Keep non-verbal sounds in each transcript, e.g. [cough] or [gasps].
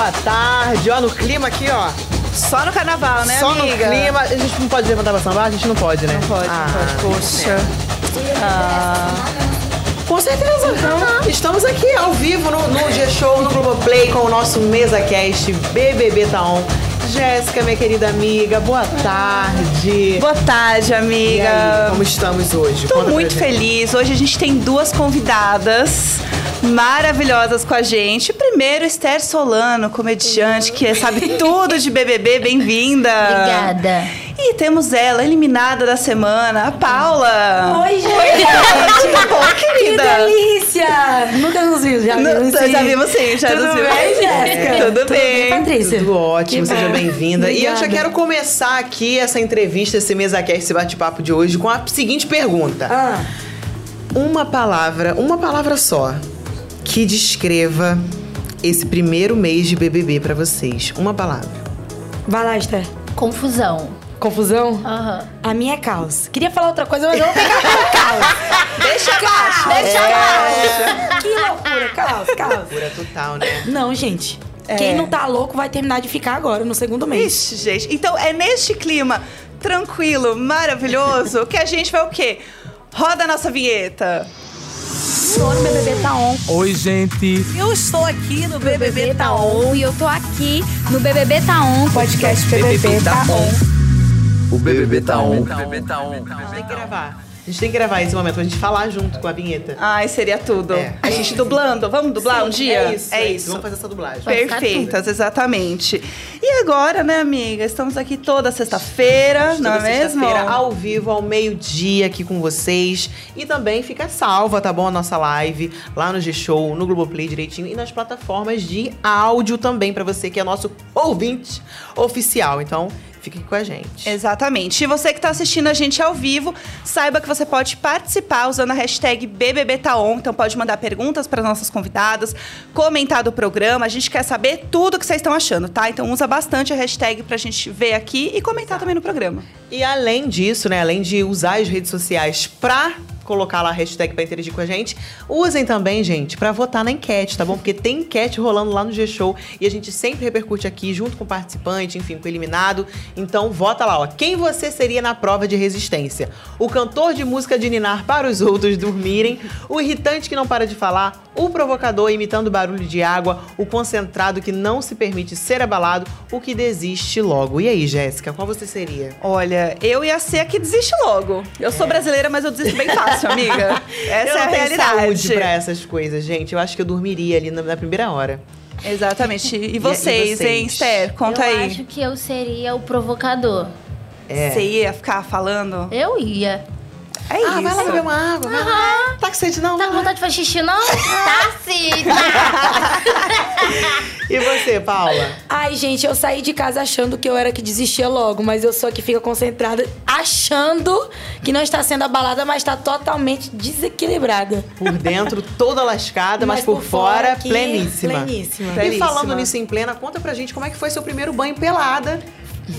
boa tarde. Ó, no clima aqui, ó. Só no carnaval, né, Só amiga? no clima. A gente não pode levantar pra sambar? A gente não pode, né? Não pode, Ah, não pode. Poxa. Ah, Com certeza. Então, estamos aqui ao vivo no, no G-Show, no Globoplay, com o nosso MesaCast BBB Taon. Jéssica, minha querida amiga, boa tarde. boa tarde, E aí, amiga. como estamos hoje? Tô Conta muito feliz. Hoje a gente tem duas convidadas maravilhosas com a gente. Primeiro, Esther Solano, comediante que sabe tudo de BBB. [laughs] Bem-vinda. Obrigada. E temos ela, eliminada da semana, a Paula. Oi, gente! Tudo [laughs] bom, Que querida? delícia! Nunca nos vimos, já vimos já sim. vim sim, já Tudo nos vimos. bem, Jéssica? Tudo Tudo bem. Patrícia? Tudo ótimo, Que seja bem-vinda. E eu já quero começar aqui essa entrevista, esse MesaCast, esse bate-papo de hoje com a seguinte pergunta. Ah, Uma palavra, uma palavra só, que descreva esse primeiro mês de BBB pra vocês. Uma palavra. vai lá, Esther. Confusão. Confusão? Aham. A minha é caos. Queria falar outra coisa, mas eu vou com [laughs] caos. Deixa Caos, deixa caos. Que loucura, caos, caos. Pura total, né? Não, gente. Quem não tá louco vai terminar de ficar agora, no segundo mês. Ixi, gente. Então é neste clima tranquilo, maravilhoso, que a gente vai o quê? Roda a nossa vinheta. Tô no BBB tá on. Oi, gente. Eu estou aqui no BBB, BBB tá tá e eu tô aqui no BBB tá on. Podcast BBB tá on. O BBB tá on. A gente tem que gravar. A gente tem que gravar esse momento pra gente falar junto com a vinheta. Ai, seria tudo. É. A gente dublando. Vamos dublar um dia? É isso, é isso. Vamos fazer essa dublagem. Perfeitas, exatamente. E agora, né, amiga? Estamos aqui toda sexta-feira, não é Toda mesmo? sexta-feira, ao vivo, ao meio-dia aqui com vocês. E também fica salva, tá bom? A nossa live lá no G-Show, no Globoplay direitinho e nas plataformas de áudio também, pra você que é nosso ouvinte oficial. Então, fique com a gente. Exatamente. E você que está assistindo a gente ao vivo, saiba que você pode participar usando a hashtag BBBTaon. Então pode mandar perguntas para nossas convidadas, comentar do programa. A gente quer saber tudo que vocês estão achando, tá? Então usa bastante a hashtag pra gente ver aqui e comentar também no programa. E além disso, né, além de usar as redes sociais pra colocar lá a hashtag pra interagir com a gente, usem também, gente, pra votar na enquete, tá bom? Porque tem enquete rolando lá no G-Show e a gente sempre repercute aqui junto com o participante, enfim, com o eliminado. Então vota lá, ó. Quem você seria na prova de resistência? O cantor de música de ninar para os outros dormirem, o irritante que não para de falar, o provocador imitando barulho de água, o concentrado que não se permite ser abalado, o que desiste logo. E aí, Jéssica, qual você seria? Olha, eu ia ser a que desiste logo. Eu sou brasileira, mas eu desisto bem fácil, amiga. [laughs] Essa eu é a realidade. saúde pra essas coisas, gente. Eu acho que eu dormiria ali na, na primeira hora. Exatamente. E vocês, vocês? hein, Esther? Conta eu aí. acho que eu seria o provocador. É. Você ia ficar falando? Eu ia. É Ah, isso. vai lá beber uma água. vai lá. Tá com sede, não? Tá Vai com vontade de fazer xixi, não? [laughs] tá sim. [laughs] E você, Paula? Ai, gente, eu saí de casa achando que eu era que desistia logo, mas eu sou a que fica concentrada, achando que não está sendo abalada, mas está totalmente desequilibrada. Por dentro, toda lascada, mas, por, fora, aqui, pleníssima. pleníssima. E Pleníssima. falando nisso em plena, conta pra gente como é que foi seu primeiro banho pelada.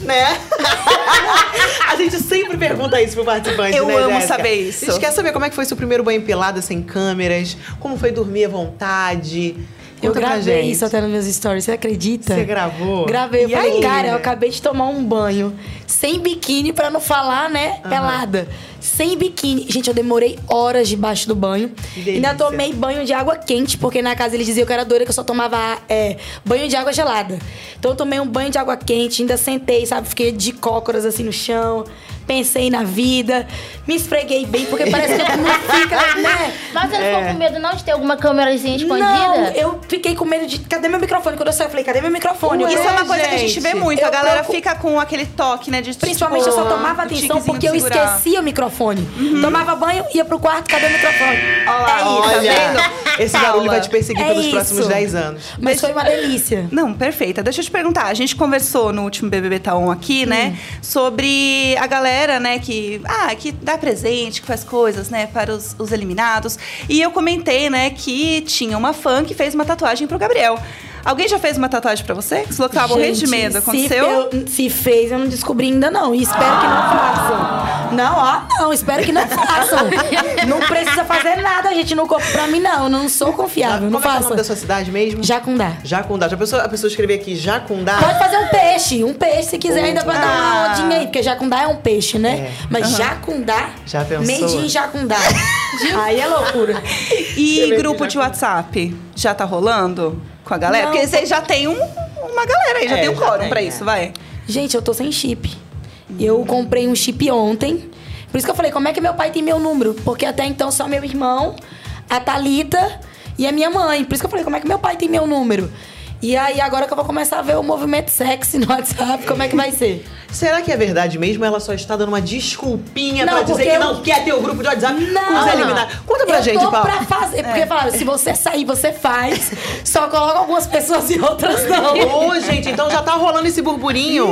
Né? [laughs] a gente sempre pergunta isso pro participante, Eu né, amo Jéssica? saber isso. A gente quer saber como é que foi seu primeiro banho pelada sem câmeras, como foi dormir à vontade. Eu Conta pra gravei gente. isso até nos meus stories, você acredita? Você gravou? Gravei. Eu E falei, aí? cara, eu acabei de tomar um banho sem biquíni, pra não falar, né, pelada. Sem biquíni. Gente, eu demorei horas debaixo do banho. Ainda tomei banho de água quente, porque na casa eles diziam que eu era doida, que eu só tomava é, banho de água gelada. Então eu tomei um banho de água quente, ainda sentei, sabe? Fiquei de cócoras assim no chão. Pensei na vida, me esfreguei bem, porque parece que mundo fica, [laughs] né? Mas você não É. ficou com medo não de ter alguma câmerazinha escondida? Não, eu fiquei com medo de. Cadê meu microfone? Quando eu saí, eu falei, cadê meu microfone? Ué, Isso é uma coisa que a gente gente, vê muito. eu a galera fica com aquele toque, né? De, Principalmente tipo, eu só tomava atenção porque eu esquecia o microfone. Tomava banho, ia pro quarto, cadê o microfone? Olha lá, é isso, olha. tá Olha, vendo? esse barulho vai te perseguir É pelos isso. próximos 10 anos. Mas foi uma delícia. Não, perfeita. Deixa eu te perguntar. A gente conversou no último BBB Taon aqui, né? Sobre a galera, né, que, ah, que dá presente, que faz coisas, né, para os, os eliminados. E eu comentei, né, que tinha uma fã que fez uma tatuagem pro Gabriel. Alguém já fez uma tatuagem pra você? Você falou que tava morrendo de medo. se Aconteceu? eu- Se, fez, eu não descobri ainda não. E espero que não façam. Não, ó, não, espero que não façam. [laughs] não precisa fazer nada gente no corpo. Pra mim, não, eu não sou confiável. Como não é é o faço. nome da sua cidade mesmo? Jacundá. Jacundá. Já pensou a pessoa escrever aqui Jacundá? Pode fazer um peixe, um peixe se quiser ainda pra dar Ah. uma rodinha aí, porque jacundá é um peixe, né? É. Mas jacundá, Já pensou? made in jacundá. [laughs] aí é loucura. E grupo de WhatsApp? Já tá rolando com a galera? Não, Porque vocês já tem um- uma galera aí, já É, tem um quórum pra é. isso, vai. Gente, eu tô sem chip. Eu comprei um chip ontem. Por isso que eu falei, como é que meu pai tem meu número? Porque até então só meu irmão, a Thalita e a minha mãe. Por isso que eu falei, como é que meu pai tem meu número? E aí, agora que eu vou começar a ver o movimento sexy no WhatsApp, como é que vai ser? Será que é verdade mesmo? Ela só está dando uma desculpinha Não, pra dizer porque que eu- não quer ter o grupo de WhatsApp com os Não. eliminados. Conta pra eu gente, Paulo. pra fazer. Porque falaram, se você sair, você faz. Só coloca algumas pessoas e outras não. Ô, gente, então já tá rolando esse burburinho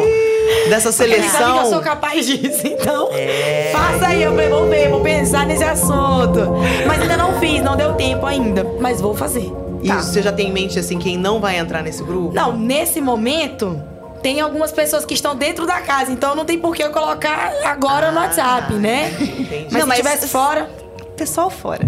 dessa Ele sabe que eu sou seleção. capaz disso, então. É. Faça aí, eu vou ver, vou pensar nesse assunto. Mas ainda não fiz, não deu tempo ainda. Mas vou fazer. E você já tem em mente, assim, quem não vai entrar nesse grupo? Não, nesse momento, tem algumas pessoas que estão dentro da casa, então não tem por que eu colocar agora no WhatsApp, né? entendi. Mas Não, se mas- tivesse fora. Pessoal fora.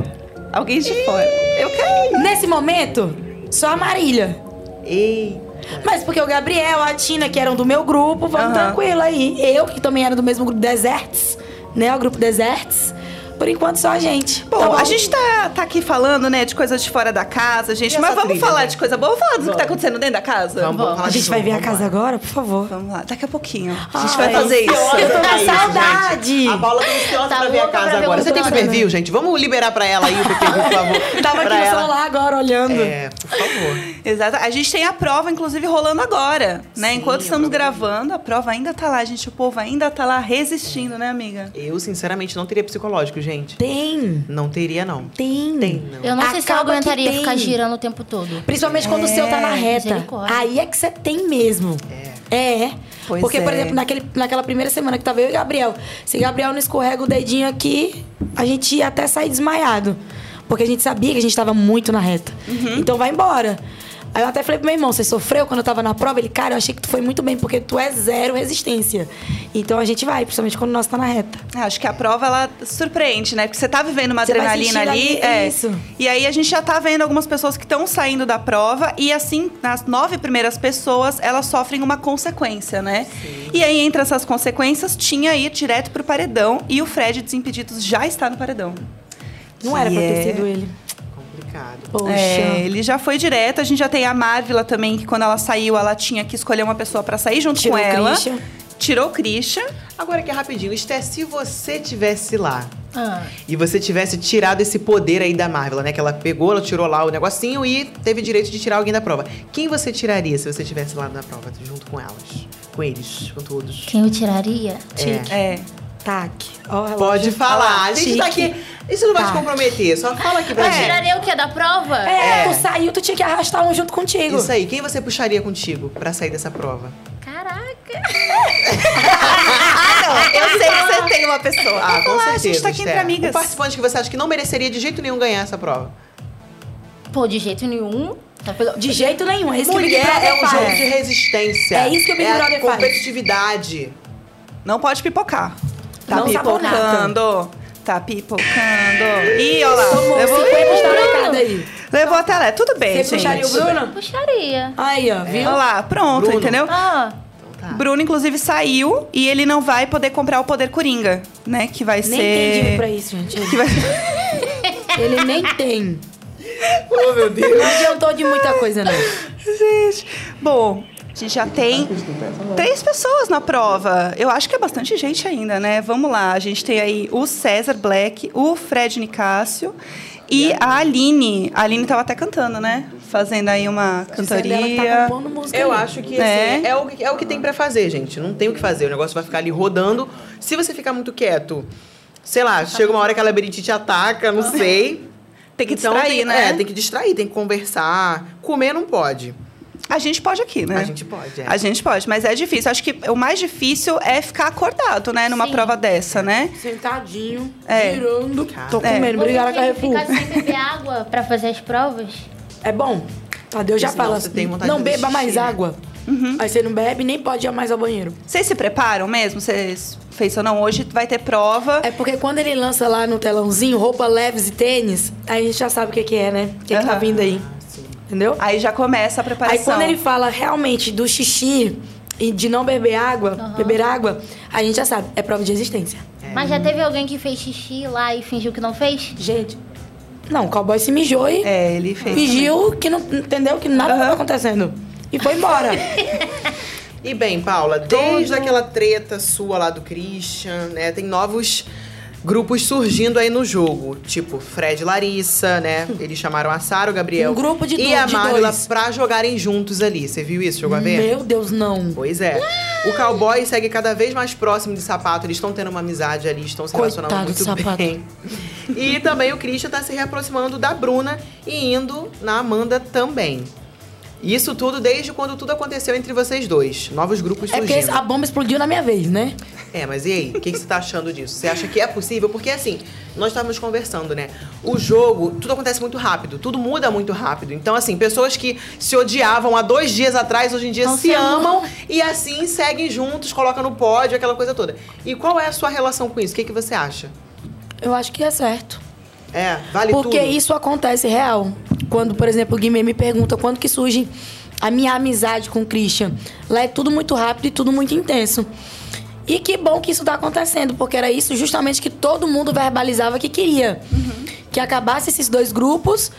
Alguém de fora. Eu quero. Nesse momento, só a Marília. Ei. Mas porque o Gabriel, a Tina, que eram do meu grupo, vamos tranquilo aí. Eu, que também era do mesmo grupo Deserts, né? O grupo Deserts. Por enquanto, só a gente. Bom, Tá bom? a gente tá, tá aqui falando, né, de coisas de fora da casa, gente. Mas vamos trilha, falar né? de coisa boa. Vamos falar do que tá Vamos. acontecendo dentro da casa? Vamos, vamos A gente vai ver a vamos casa agora, por favor. Vamos lá, daqui a pouquinho. A gente Ai, vai fazer isso. Eu tô com isso, saudade. gente. A Paula tá ansiosa Tá pra ver a casa ver agora. Você tem plano. super view, gente? Vamos liberar pra ela aí o por favor. [laughs] Tava aqui no celular agora, olhando. É, por favor. Exato. A gente tem a prova, inclusive, rolando agora, né? Sim, Enquanto estamos gravando, a prova ainda tá lá, gente. O povo ainda tá lá resistindo, né, amiga? Eu, sinceramente, não teria psicológico, gente. Tem. Não teria, não. Tem. Tem, não. Eu não sei se eu Acaba aguentaria ficar girando o tempo todo. Principalmente quando o seu tá na reta. misericórdia. Aí é que você tem mesmo. É. É. Pois Porque, por é. exemplo, naquele, naquela primeira semana que tava eu e Gabriel, se Gabriel não escorrega o dedinho aqui, a gente ia até sair desmaiado. Porque a gente sabia que a gente tava muito na reta. Uhum. Então vai embora. Aí eu até falei pro meu irmão, você sofreu quando eu tava na prova? Ele, cara, eu achei que tu foi muito bem, porque tu é zero resistência. Então a gente vai, principalmente quando nós tá na reta. É, Acho que a prova, ela surpreende, né? Porque você tá vivendo uma Você adrenalina ali. ali, é. isso. E aí a gente já tá vendo algumas pessoas que estão saindo da prova. E assim, nas nove primeiras pessoas, elas sofrem uma consequência, né? E aí, entre essas consequências, tinha ir direto pro paredão. E o Fred Desimpedidos já está no paredão. Não era pra Que ter é- sido ele. Complicado. Poxa. É, ele já foi direto. A gente já tem a Marvila também, que quando ela saiu, ela tinha que escolher uma pessoa pra sair junto Tirou com o ela. Christian. Tirou o Christian. Agora que é rapidinho, Esté, se você tivesse lá Ah. e você tivesse tirado esse poder aí da Marvel, né? Que ela pegou, ela tirou lá o negocinho e teve direito de tirar alguém da prova. Quem você tiraria se você tivesse lá na prova, junto com elas? Com eles, com todos? Quem eu tiraria? É. É. Tac. Ó, o relógio. Pode falar. A gente tá aqui. Isso não vai te Tá. comprometer. Só fala aqui pra Eu gente. tiraria o quê? Da prova? É, É. tu saiu, tu tinha que arrastar um junto contigo. Isso aí. Quem você puxaria contigo pra sair dessa prova? Caraca. Ah, não. Eu sei que você tem uma pessoa. Ah, com lá, certeza. a gente tá aqui entre amigas. Um participante que você acha que não mereceria de jeito nenhum ganhar essa prova. Pô, de jeito nenhum. Tá De jeito nenhum. É isso que o Big Mulher é um faz. jogo de resistência. É isso que o Big é Brother faz. competitividade. Não pode pipocar. Tá Não pipocando. Tá pipocando. Ih, olha lá. Tomou Levou, 50 estalacadas aí. levou até lá. Tudo bem, Você gente. puxaria o Bruno? Puxaria. Aí, ó, viu? Olha lá, pronto, Bruno. entendeu? Ah, Então tá. Bruno, inclusive, saiu e ele não vai poder comprar o Poder Coringa, né? Que vai Nem ser... tem dinheiro pra isso, gente. Que vai... [laughs] Ele nem tem. [laughs] Oh, meu Deus. Não adiantou de muita coisa, não. Gente, bom, a gente já tem três pessoas na prova. Eu acho que é bastante gente ainda, né? Vamos lá. A gente tem aí o César Black, o Fred Nicásio e a Aline. A Aline tava até cantando, né? Fazendo aí uma tá cantoria. música Eu acho que assim, É. é. o, que- é o que tem pra fazer, gente. Não tem o que fazer. O negócio vai ficar ali rodando. Se você ficar muito quieto, sei lá, chega uma hora que a labirintite te ataca, não sei. Tem que Então, distrair, tem, né? É, tem que distrair, tem que conversar. Comer não pode. A gente pode aqui, né? A gente pode, é. A gente pode, mas é difícil. Acho que o mais difícil é ficar acordado, né? Numa Sim. prova dessa, né? Sentadinho, É. girando. Tô É. comendo. você Obrigada, Carrefour. ficar sem beber água pra fazer as provas? É bom. Tadeu já Senão fala assim, tem vontade não beba mais né? água. Uhum. Aí você não bebe nem pode ir mais ao banheiro. Vocês se preparam mesmo? Vocês fez ou não. Hoje vai ter prova. É porque quando ele lança lá no telãozinho roupa leves e tênis, aí a gente já sabe o que, que é, né? O que, que tá vindo aí. Entendeu? Aí já começa a Aí preparação. quando ele fala realmente do xixi e de não beber água, beber água, a gente já sabe, é prova de existência. Mas já teve alguém que fez xixi lá e fingiu que não fez? Gente, não, o cowboy se mijou e É, ele fez. fingiu que não entendeu que nada estava acontecendo. E foi embora. [laughs] E bem, Paula, desde aquela treta sua lá do Christian, né, tem novos grupos surgindo aí no jogo. Tipo, Fred e Larissa, né? [laughs] Eles chamaram a Sara, o Gabriel Um grupo de e du- a de Marla dois. pra jogarem juntos ali. Você viu isso? Chegou a ver? Meu Deus, não. Pois é. O cowboy segue cada vez mais próximo de sapato. Eles estão tendo uma amizade ali, estão se Coitado relacionando do muito bem. [laughs] E também o Christian tá se reaproximando da Bruna e indo na Amanda também. Isso tudo desde quando tudo aconteceu entre vocês dois. Novos grupos É porque surgindo. a bomba explodiu na minha vez, né? É, mas e aí? O que, que você tá achando disso? Você acha que é possível? Porque assim, nós estávamos conversando, né? O jogo, tudo acontece muito rápido, tudo muda muito rápido. Então, assim, pessoas que se odiavam há dois dias atrás, hoje em dia Não se se amam. amam e assim seguem juntos, colocam no pódio, aquela coisa toda. E qual é a sua relação com isso? O que, que você acha? Eu acho que é certo. É, vale Porque tudo. isso acontece real. Quando, por exemplo, o Guimê me pergunta quando que surge a minha amizade com o Christian. Lá é tudo muito rápido e tudo muito intenso. E que bom que isso tá acontecendo, porque era isso justamente que todo mundo verbalizava que queria. Que acabasse esses dois grupos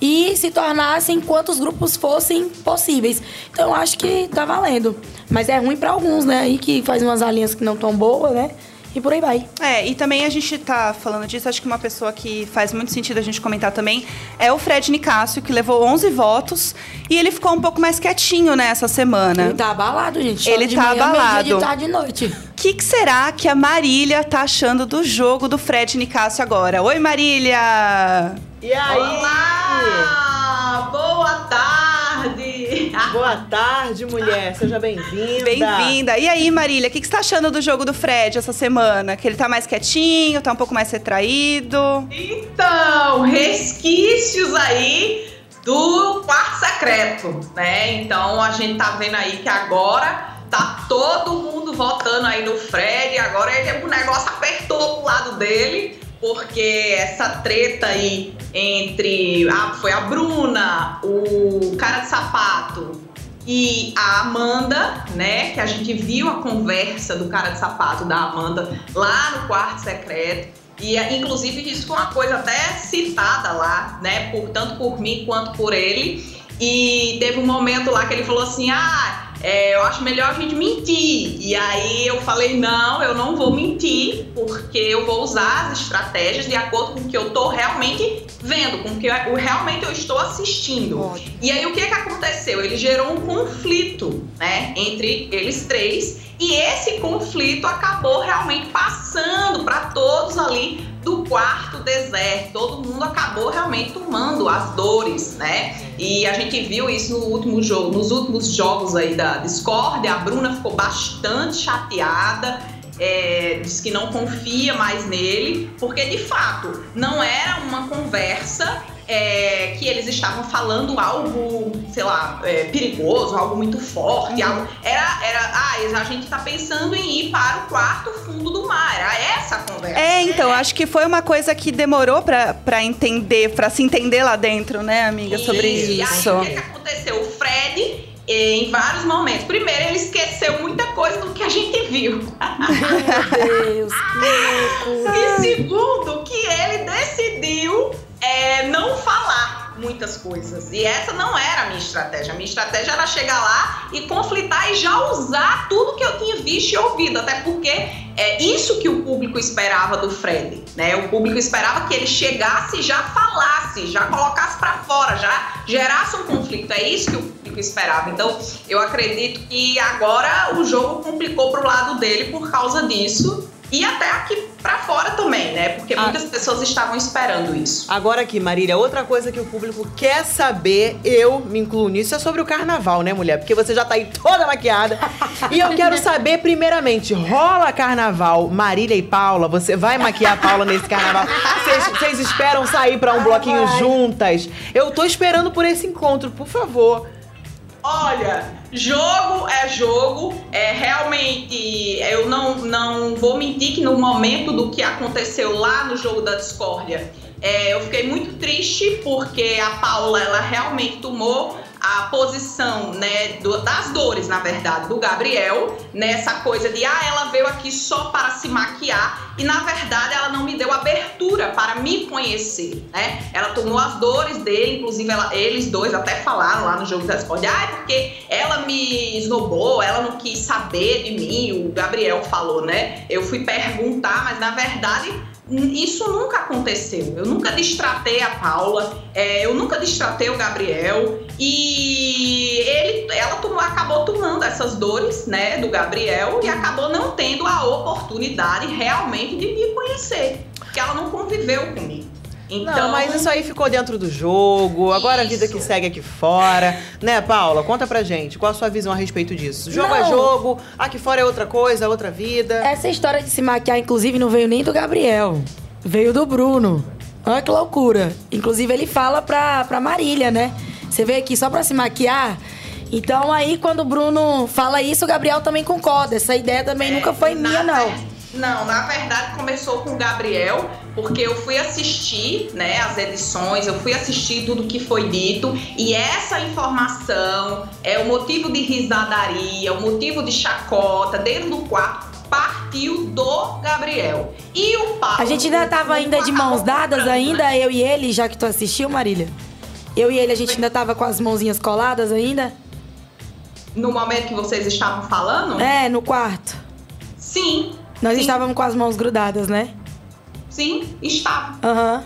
e se tornassem quantos grupos fossem possíveis. Então eu acho que tá valendo. Mas é ruim pra alguns, né? Aí que faz umas alianças que não tão boas, né? E por aí vai. É, e também a gente tá falando disso, acho que uma pessoa que faz muito sentido a gente comentar também é o Fred Nicásio, que levou 11 votos e ele ficou um pouco mais quietinho nessa semana. Ele tá abalado, gente. Ele tá manhã, abalado. meio-dia, de tarde e noite. O que, que será que a Marília tá achando do jogo do Fred Nicásio agora? Oi, Marília! E aí? Olá! Boa tarde! Boa tarde, mulher. Seja bem-vinda. Bem-vinda! E aí, Marília, o que, que você tá achando do jogo do Fred essa semana? Que ele tá mais quietinho, tá um pouco mais retraído? Então, resquícios aí do quarto secreto, né? Então a gente tá vendo aí que agora tá todo mundo votando aí no Fred, agora ele, o negócio apertou pro lado dele, porque essa treta aí entre ah, foi a Bruna, o cara de sapato e a Amanda, né? Que a gente viu a conversa do cara de sapato da Amanda lá no quarto secreto. E, eh, inclusive, isso foi uma coisa até citada lá, né? Por, tanto por mim quanto por ele. E teve um momento lá que ele falou assim: ah, é, eu acho melhor a gente mentir. E aí eu falei: não, eu não vou mentir, porque eu vou usar as estratégias de acordo com o que eu tô realmente vendo, com o que eu, realmente eu estou assistindo. E aí o que que aconteceu? Ele gerou um conflito, né, entre eles três, e esse conflito acabou realmente passando para todos ali do quarto deserto. Todo mundo acabou realmente tomando as dores, né? E a gente viu isso no último jogo, nos últimos jogos aí da Discord, a Bruna ficou bastante chateada é, diz que não confia mais nele, porque de fato não era uma conversa é, que eles estavam falando algo, sei lá, é, perigoso, algo muito forte, algo, era, era, ah, a gente tá pensando em ir para o quarto fundo do mar, era essa a conversa. É, então, acho que foi uma coisa que demorou pra, pra entender, pra se entender lá dentro, né, amiga, sobre E isso. aí, o que, que aconteceu? O Fred, em vários momentos, primeiro, ele esqueceu muita coisa do que a gente viu. [laughs] Meu Deus, que loucura. E segundo, que ele decidiu é, não falar muitas coisas. E essa não era a minha estratégia. A minha estratégia era chegar lá e conflitar e já usar tudo que eu tinha visto e ouvido. Até porque é isso que o público esperava do Fred. Né? O público esperava que ele chegasse e já falasse, já colocasse pra fora, já gerasse um conflito. É isso que o público esperava. Então, eu acredito que agora o jogo complicou pro lado dele por causa disso. E até aqui pra fora também, né? Porque Ah. muitas pessoas estavam esperando isso. Agora aqui, Marília, outra coisa que o público quer saber, eu me incluo nisso, é sobre o carnaval, né, mulher? Porque você já tá aí toda maquiada. e eu quero [laughs] saber, primeiramente, rola carnaval, Marília e Paula? Você vai maquiar a Paula nesse carnaval? Vocês- Vocês esperam sair pra um bloquinho juntas? Eu tô esperando por esse encontro, por favor. Olha, jogo é jogo. É realmente, eu não, não vou mentir que no momento do que aconteceu lá no jogo da discórdia, é, eu fiquei muito triste porque a Paula ela realmente tomou a posição né, do- das dores, na verdade, do Gabriel, nessa coisa de ah, ela veio aqui só para se maquiar e na verdade ela não me deu abertura para me conhecer, né? Ela tomou as dores dele, inclusive ela- eles dois até falaram lá no jogo da Discord, ah, é porque ela me esnobou, ela não quis saber de mim, o Gabriel falou, né? Eu fui perguntar, mas na verdade isso nunca aconteceu. Eu nunca distratei a Paula, é, eu nunca distratei o Gabriel e ele, ela tomou- acabou tomando essas dores, né, do Gabriel e acabou não tendo a oportunidade realmente de me conhecer, porque ela não conviveu comigo. Então, Não, mas isso aí ficou dentro do jogo, agora a vida Isso. que segue aqui fora. Né, Paula? Conta pra gente, qual a sua visão a respeito disso? Jogo é Não. jogo, aqui fora é outra coisa, é outra vida. Essa história de se maquiar, inclusive, não veio nem do Gabriel. Veio do Bruno. Olha que loucura. Inclusive, ele fala pra, pra Marília, né? Você veio aqui só pra se maquiar? Então, aí, quando o Bruno fala isso, o Gabriel também concorda. Essa ideia também nunca foi É, minha, não. ver- Não, na verdade começou com o Gabriel, porque eu fui assistir, né, as edições, eu fui assistir tudo que foi dito e essa informação é o motivo de risadaria, o motivo de chacota dentro do quarto partiu do Gabriel. E o Paulo A gente ainda tava ainda de mãos dadas comprando, ainda, né? eu e ele, já que tu assistiu, Marília? Eu e ele, a gente ainda tava com as mãozinhas coladas ainda? No momento que vocês estavam falando? É, no quarto. Sim. Nós sim, estávamos com as mãos grudadas, né? Sim, estava. Aham.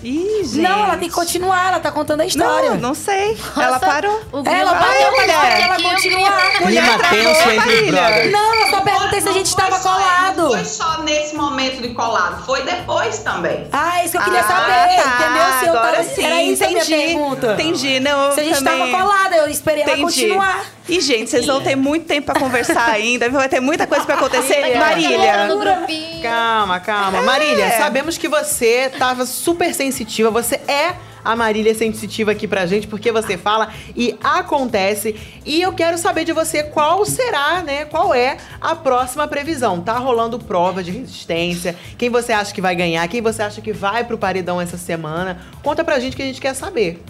Ih, gente. Não, ela tem que continuar, ela tá contando a história. Não, não sei. Ela parou. O Ela parou, mulher. ela continuar. Clima travou, tenso entre brothers. Não, eu só perguntei se a gente foi tava só- colado. Não foi só nesse momento de colado, foi depois também. Ah, isso que eu queria Ah, saber, tá. entendeu? Se eu Agora tava... sim, Era isso a minha entendi. pergunta. Entendi, não. Se a gente também... tava colada, eu esperei ela Entendi. continuar. E, gente, vocês vão ter muito tempo pra conversar ainda. Vai ter muita coisa pra acontecer. Marília. Grupinho. Calma, calma. Marília, sabemos que você tava super sensitiva. Você é a Marília sensitiva aqui pra gente, porque você fala e acontece. E eu quero saber de você qual será, né? Qual é a próxima previsão? Tá rolando prova de resistência? Quem você acha que vai ganhar? Quem você acha que vai pro paredão essa semana? Conta pra gente que a gente quer saber.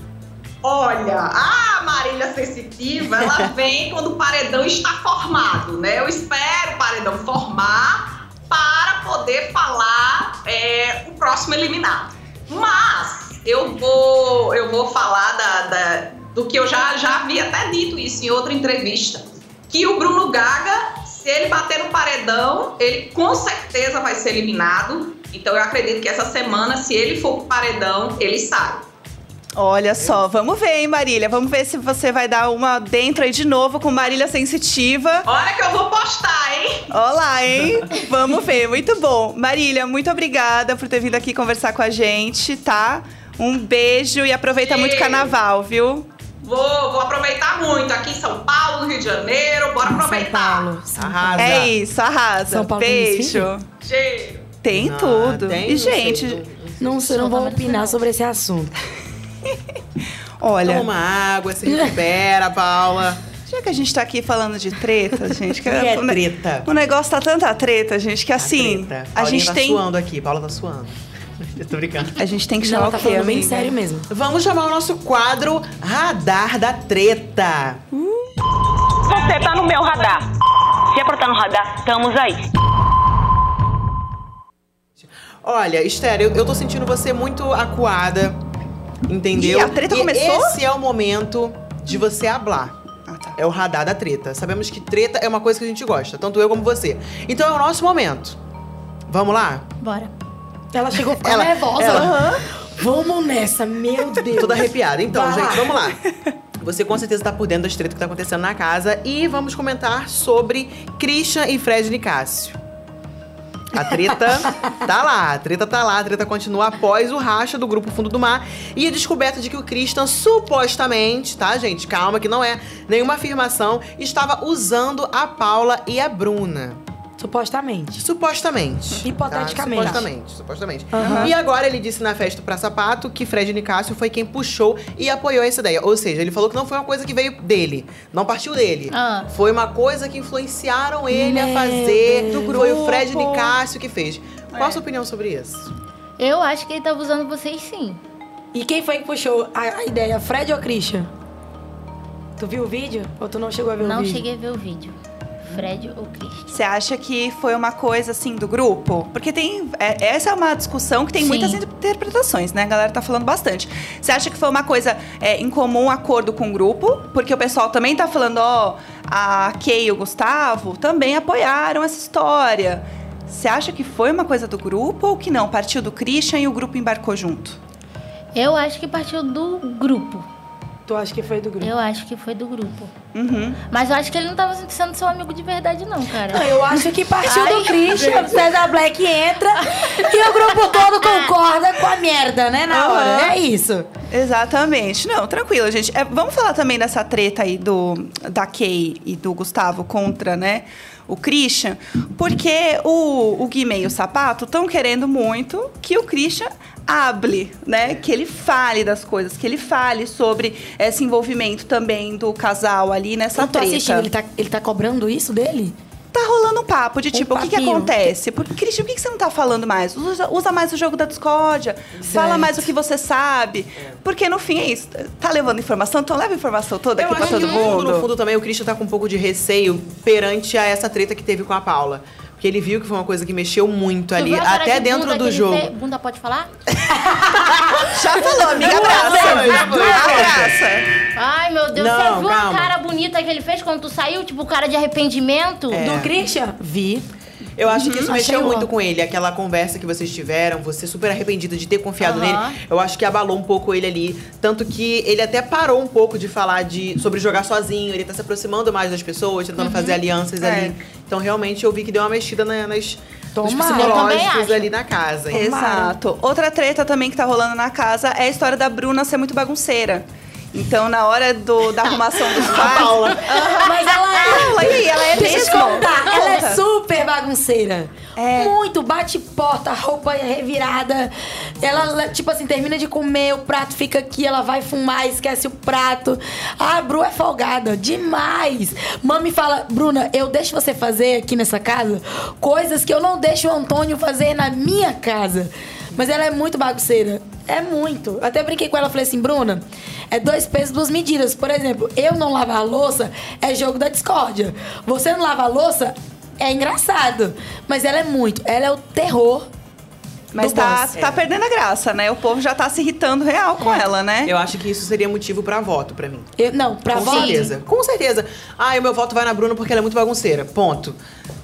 Olha, a Marília Sensitiva, ela [laughs] vem quando o paredão está formado, né? Eu espero o paredão formar para poder falar é, o próximo eliminado. Mas eu vou, eu vou falar da, da- do que eu já, já havia até dito isso em outra entrevista. Que o Bruno Gaga, se ele bater no paredão, ele com certeza vai ser eliminado. Então eu acredito que essa semana, se ele for pro paredão, ele sai. Olha só, vamos ver, hein, Marília? Vamos ver se você vai dar uma dentro aí de novo com Marília Sensitiva. Olha que eu vou postar, hein? Olá, hein? [laughs] Vamos ver, muito bom. Marília, muito obrigada por ter vindo aqui conversar com a gente, tá? Um beijo e aproveita muito o carnaval, viu? Vou, vou aproveitar muito aqui em São Paulo, no Rio de Janeiro. Bora São aproveitar. Paulo. São Arrasa. É isso, arrasa. São Paulo tem Beijo. Cheiro. Tem Ah, tudo. tem? E, Não sei, gente, não- Não, sei, não vou opinar sobre esse assunto. [laughs] olha, Toma água, se recupera, Paula. já que a gente tá aqui falando de treta, gente, que que é o ne- treta? O negócio tá tanta treta, gente, que assim, treta. a Paulinha gente tá tem suando aqui, Paula tá suando. [laughs] Eu tô brincando. a gente tem que Não, chamar ela tá o quê, falando bem sério mesmo. Vamos chamar o nosso quadro Radar da Treta. Você tá no meu radar. Se é pra estar no radar, estamos aí. Olha, Esther, eu, eu tô sentindo você muito acuada, entendeu? Ih, a treta E começou? Esse é o momento de você hablar. Ah, tá. É o radar da treta. Sabemos que treta é uma coisa que a gente gosta, tanto eu como você. Então é o nosso momento. Vamos lá? Bora. Ela chegou a ficar Ela- nervosa. ela- Vamos nessa, meu [laughs] Deus. Toda arrepiada. Então, Vai gente, vamos lá. [laughs] Você com certeza tá por dentro das tretas que tá acontecendo na casa. E vamos comentar sobre Christian e Fred Nicásio. A treta tá lá, a treta tá lá, a treta continua após o racha do grupo Fundo do Mar e a descoberta de que o Christian supostamente, tá, gente? Calma, que não é nenhuma afirmação, estava usando a Paula e a Bruna. Supostamente. Supostamente. Hipoteticamente. Tá? Supostamente, supostamente. E agora ele disse na festa pra sapato que Fred Nicásio foi quem puxou e apoiou essa ideia. Ou seja, ele falou que não foi uma coisa que veio dele. Não partiu dele. Ah. Foi uma coisa que influenciaram ele a Meu fazer. Deus. Foi o Fred. Nicásio que fez. Qual a sua opinião sobre isso? Eu acho que ele tava usando vocês sim. E quem foi que puxou a, a ideia? Fred ou Christian? Tu viu o vídeo? Ou tu não chegou a ver o Não vídeo? cheguei a ver o vídeo. Fred ou Christian? Você acha que foi uma coisa assim do grupo? Porque tem. é- essa é uma discussão que tem Sim. muitas interpretações, né? A galera tá falando bastante. Você acha que foi uma coisa é, em comum, um acordo com o grupo? Porque o pessoal também tá falando, ó, a Kay e o Gustavo também apoiaram essa história. Você acha que foi uma coisa do grupo ou que não? Partiu do Christian e o grupo embarcou junto? Eu acho que partiu do grupo. Tu acha que foi do grupo? Eu acho que foi do grupo. Uhum. Mas eu acho que ele não tava sendo seu amigo de verdade, não, cara. Não, eu acho que partiu Ai, do Christian, o César Black entra e o grupo todo concorda com a merda, né? Na Aham. hora. É isso. Exatamente. Não, tranquilo, gente. É, vamos falar também dessa treta aí do, da Kay e do Gustavo contra, né? O Christian, porque o, o Guimê e o Sapato estão querendo muito que o Christian hable, né? Que ele fale das coisas, que ele fale sobre esse envolvimento também do casal ali nessa Eu tô treta. assistindo, ele tá, ele tá cobrando isso dele? Tá rolando um papo de tipo, o que, que acontece? Porque, Christian, por que, que você não tá falando mais? Usa, usa mais o jogo da discórdia, fala Certo. mais o que você sabe. Porque no fim é isso. Tá levando informação, então leva a informação toda aqui Eu pra acho que todo no fundo, mundo. no fundo também o Christian tá com um pouco de receio perante a essa treta que teve com a Paula. Porque ele viu que foi uma coisa que mexeu muito Tu ali, até de dentro do jogo. fez? Bunda pode falar? [laughs] Já falou, amiga, abraça. abraça. Ai, meu Deus. Não, você viu calma. a cara bonita que ele fez quando tu saiu? Tipo, cara de arrependimento? É. Do Christian? Vi. Eu acho que isso Achei mexeu muito com ele. Aquela conversa que vocês tiveram, você super arrependida de ter confiado nele. Eu acho que abalou um pouco ele ali. Tanto que ele até parou um pouco de falar de, sobre jogar sozinho. Ele tá se aproximando mais das pessoas, tentando fazer alianças É. ali. Então, realmente, eu vi que deu uma mexida na- nas, nos Tomara. Psicológicos ali na casa. hein? Exato. Outra treta também que tá rolando na casa é a história da Bruna ser muito bagunceira. Então, na hora do, da arrumação dos [laughs] quartos. Paula. Mas ela é. Ela, e ela é Deixa eu te mesmo? contar. Ela é super bagunceira. É. Muito, bate porta, roupa revirada. Ela, tipo assim, termina de comer, o prato fica aqui, ela vai fumar, esquece o prato. A Bru é folgada, demais. Mami fala, Bruna, eu deixo você fazer aqui nessa casa coisas que eu não deixo o Antônio fazer na minha casa. Mas ela é muito bagunceira. É muito. Eu Até brinquei com ela, falei assim, Bruna, é dois pesos, duas medidas. Por exemplo, eu não lavar a louça é jogo da discórdia. Você não lavar a louça é engraçado. Mas ela é muito. Ela é o terror. Mas tá, boss. tá perdendo a graça, né? O povo já tá se irritando real com ela, né? Eu acho que isso seria motivo pra voto pra mim. Eu- não, pra Com voto. certeza. Com certeza. Ah, o meu voto vai na Bruna porque ela é muito bagunceira. Ponto.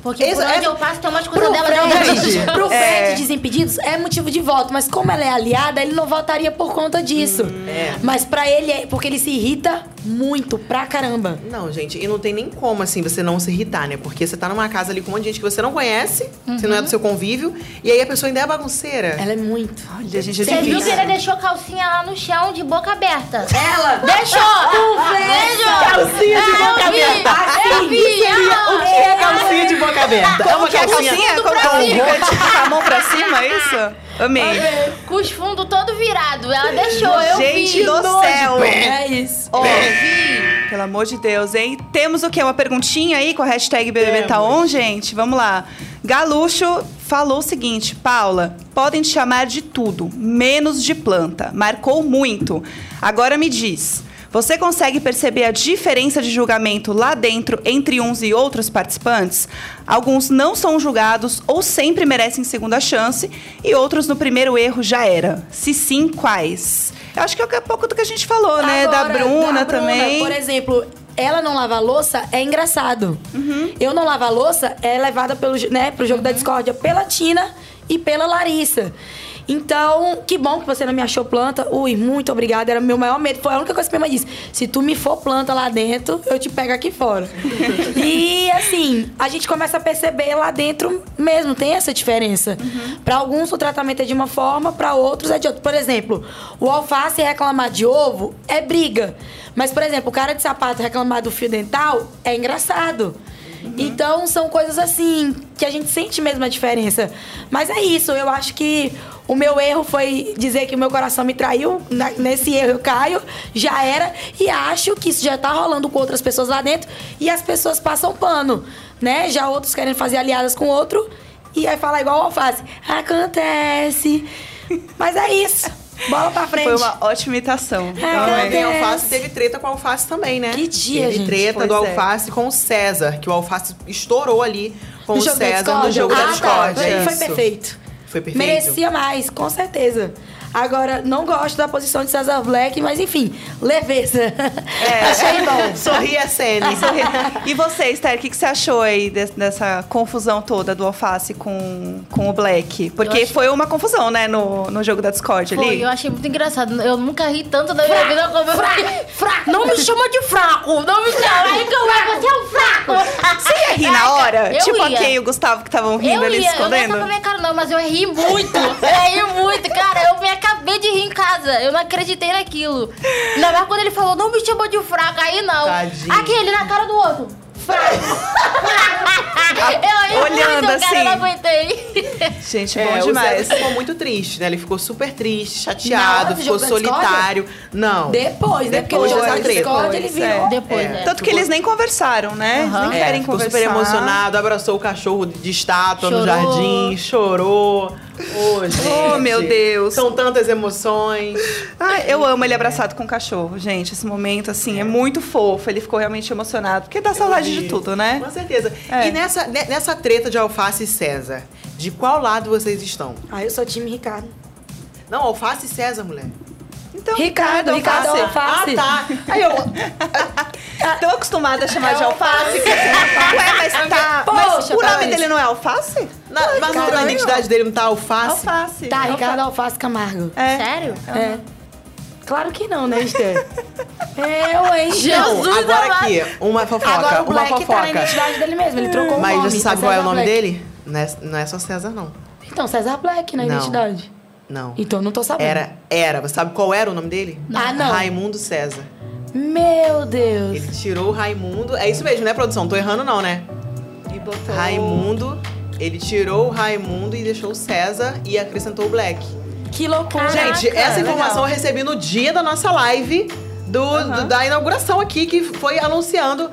Porque Esse- por onde essa- eu passo tem umas coisas dela Fred, gente. [laughs] pro É. Fred Desimpedidos é motivo de voto, mas como ela é aliada, ele não votaria por conta disso. é. Mas pra ele é porque ele se irrita muito pra caramba. Não, gente, e não tem nem como, assim, você não se irritar, né? Porque você tá numa casa ali com um monte de gente que você não conhece, você não é do seu convívio, e aí a pessoa ainda é bagunceira. Ela é muito. Olha, gente, é Você viu que ele deixou calcinha lá no chão de boca aberta? Ela! [laughs] Deixou! [laughs] Deixou! Calcinha de boca eu vi, aberta. Eu vi! O que é calcinha de boca aberta? É Como uma que é a calcinha... calcinha? Ela fica, tipo, com a mão pra cima, é isso? Amei. Com os fundos todo virado. Ela deixou, eu Gente vi. do céu. É isso. Ó, pelo amor de Deus, hein? Temos o quê? Uma perguntinha aí com a hashtag BBB tá on, gente? Vamos lá. Galuxo falou o seguinte, Paula, podem te chamar de tudo, menos de planta. Marcou muito. Agora me diz, você consegue perceber a diferença de julgamento lá dentro entre uns e outros participantes? Alguns não são julgados ou sempre merecem segunda chance e outros no primeiro erro já era. Se sim, quais? Eu acho que é um pouco do que a gente falou, né? Da Agora, Bruna da também. Por exemplo, ela não lavar louça é engraçado. Uhum. Eu não lavar louça é levada pelo, né, pro jogo da discórdia pela Tina e pela Larissa. Então, que bom que você não me achou planta. Ui, muito obrigada. Era meu maior medo. Foi a única coisa que minha mãe disse. Se tu me for planta lá dentro, eu te pego aqui fora. [laughs] e assim, a gente começa a perceber lá dentro mesmo, tem essa diferença. Pra alguns o tratamento é de uma forma, pra outros é de outra. Por exemplo, o alface reclamar de ovo é briga. Mas, por exemplo, o cara de sapato reclamar do fio dental é engraçado. Então são coisas assim que a gente sente mesmo a diferença. Mas é isso, eu acho que o meu erro foi dizer que o meu coração me traiu. Na- nesse erro eu caio, já era. E acho que isso já tá rolando com outras pessoas lá dentro. E as pessoas passam pano, né? Já outros querem fazer aliadas com outro. E aí fala igual o alface. Acontece. Mas é isso. Bola pra frente. Foi uma ótima imitação. É, Acontece. alface, teve treta com o alface também, né? Que dia, Teve gente. treta Pois do é. alface com o César, que o alface estourou ali com No o da César no jogo da Ah, Discord. tá. é Foi isso. perfeito. Foi perfeito. Merecia mais, com certeza. Agora, não gosto da posição de César Black, mas enfim, leveza. É. [laughs] Achei bom. Sorri a cena. E você, Esther, o que, que você achou aí des- dessa confusão toda do alface com, com o Black? Porque acho- foi uma confusão, né, no, no jogo da Discord Foi, ali. eu achei muito engraçado. Eu nunca ri tanto da minha vida como eu ri. Fraco. Não me chama de fraco! Não me chama! Aí que eu vai, você é um fraco! Você ia rir na hora? Eu tipo ia. a Kay e o Gustavo que estavam rindo Eu ali ia, eu não ia escondendo? pra minha cara não, mas eu ri muito. [laughs] Eu ri muito, cara. Eu me acabei de rir em casa. Eu não acreditei naquilo. Ainda mais quando ele falou, não me chamou de fraco, aí não. Tadinho. Aquele na cara do outro. Fraco. [laughs] eu Olhando muito, cara, eu não assim. aguentei. Gente, bom É, o demais. César ficou muito triste, né? Ele ficou super triste, chateado, do ficou solitário. Não. Depois, né? Porque Depois treta. Discord, ele Depois, virou. é. Depois, É. né? Tanto que eles nem conversaram, né? Eles Aham. nem É, querem ficou conversar. super emocionado, abraçou o cachorro de estátua no Chorou. jardim, chorou. Ô, gente. Oh, meu Deus. São tantas emoções. Ai, eu amo ele abraçado com o cachorro, gente. Esse momento, assim, é, muito fofo. Ele ficou realmente emocionado. Porque dá saudade vi. de tudo, né? Com certeza. É. E nessa, ne- nessa treta de Alface e César, de qual lado vocês estão? Ah, eu sou time Ricardo. Não, Alface e César, mulher. Então, Ricardo, Ricardo alface. Alface. Ah, tá. Aí eu... Tô acostumada a chamar de alface. Ué, mas tá. mas Poxa, o nome dele não é alface? Na, mas na Caralho. identidade dele não tá Alface? Alface. Tá, Ricardo Alface Camargo. É. Sério? É. Claro que não, né, Esther? [laughs] eu, hein? Não, Jesus agora amado. aqui, uma fofoca, Agora o uma Black tá na fofoca. identidade dele mesmo, ele trocou o Mas nome. você tá sabe qual é o nome Black. dele? Não é, não é só César, não. Então, César Black na Não. identidade. Não. Então, não tô sabendo. Era, era. Você sabe qual era o nome dele? Ah, não. Raimundo César. Meu Deus. Ele tirou o Raimundo. É isso mesmo, né, produção? Tô errando, não, né? E botou. Raimundo. Ele tirou o Raimundo e deixou o César e acrescentou o Black. Que loucura. Caraca, Gente, essa legal. informação eu recebi no dia da nossa live do, do- da inauguração aqui, que foi anunciando.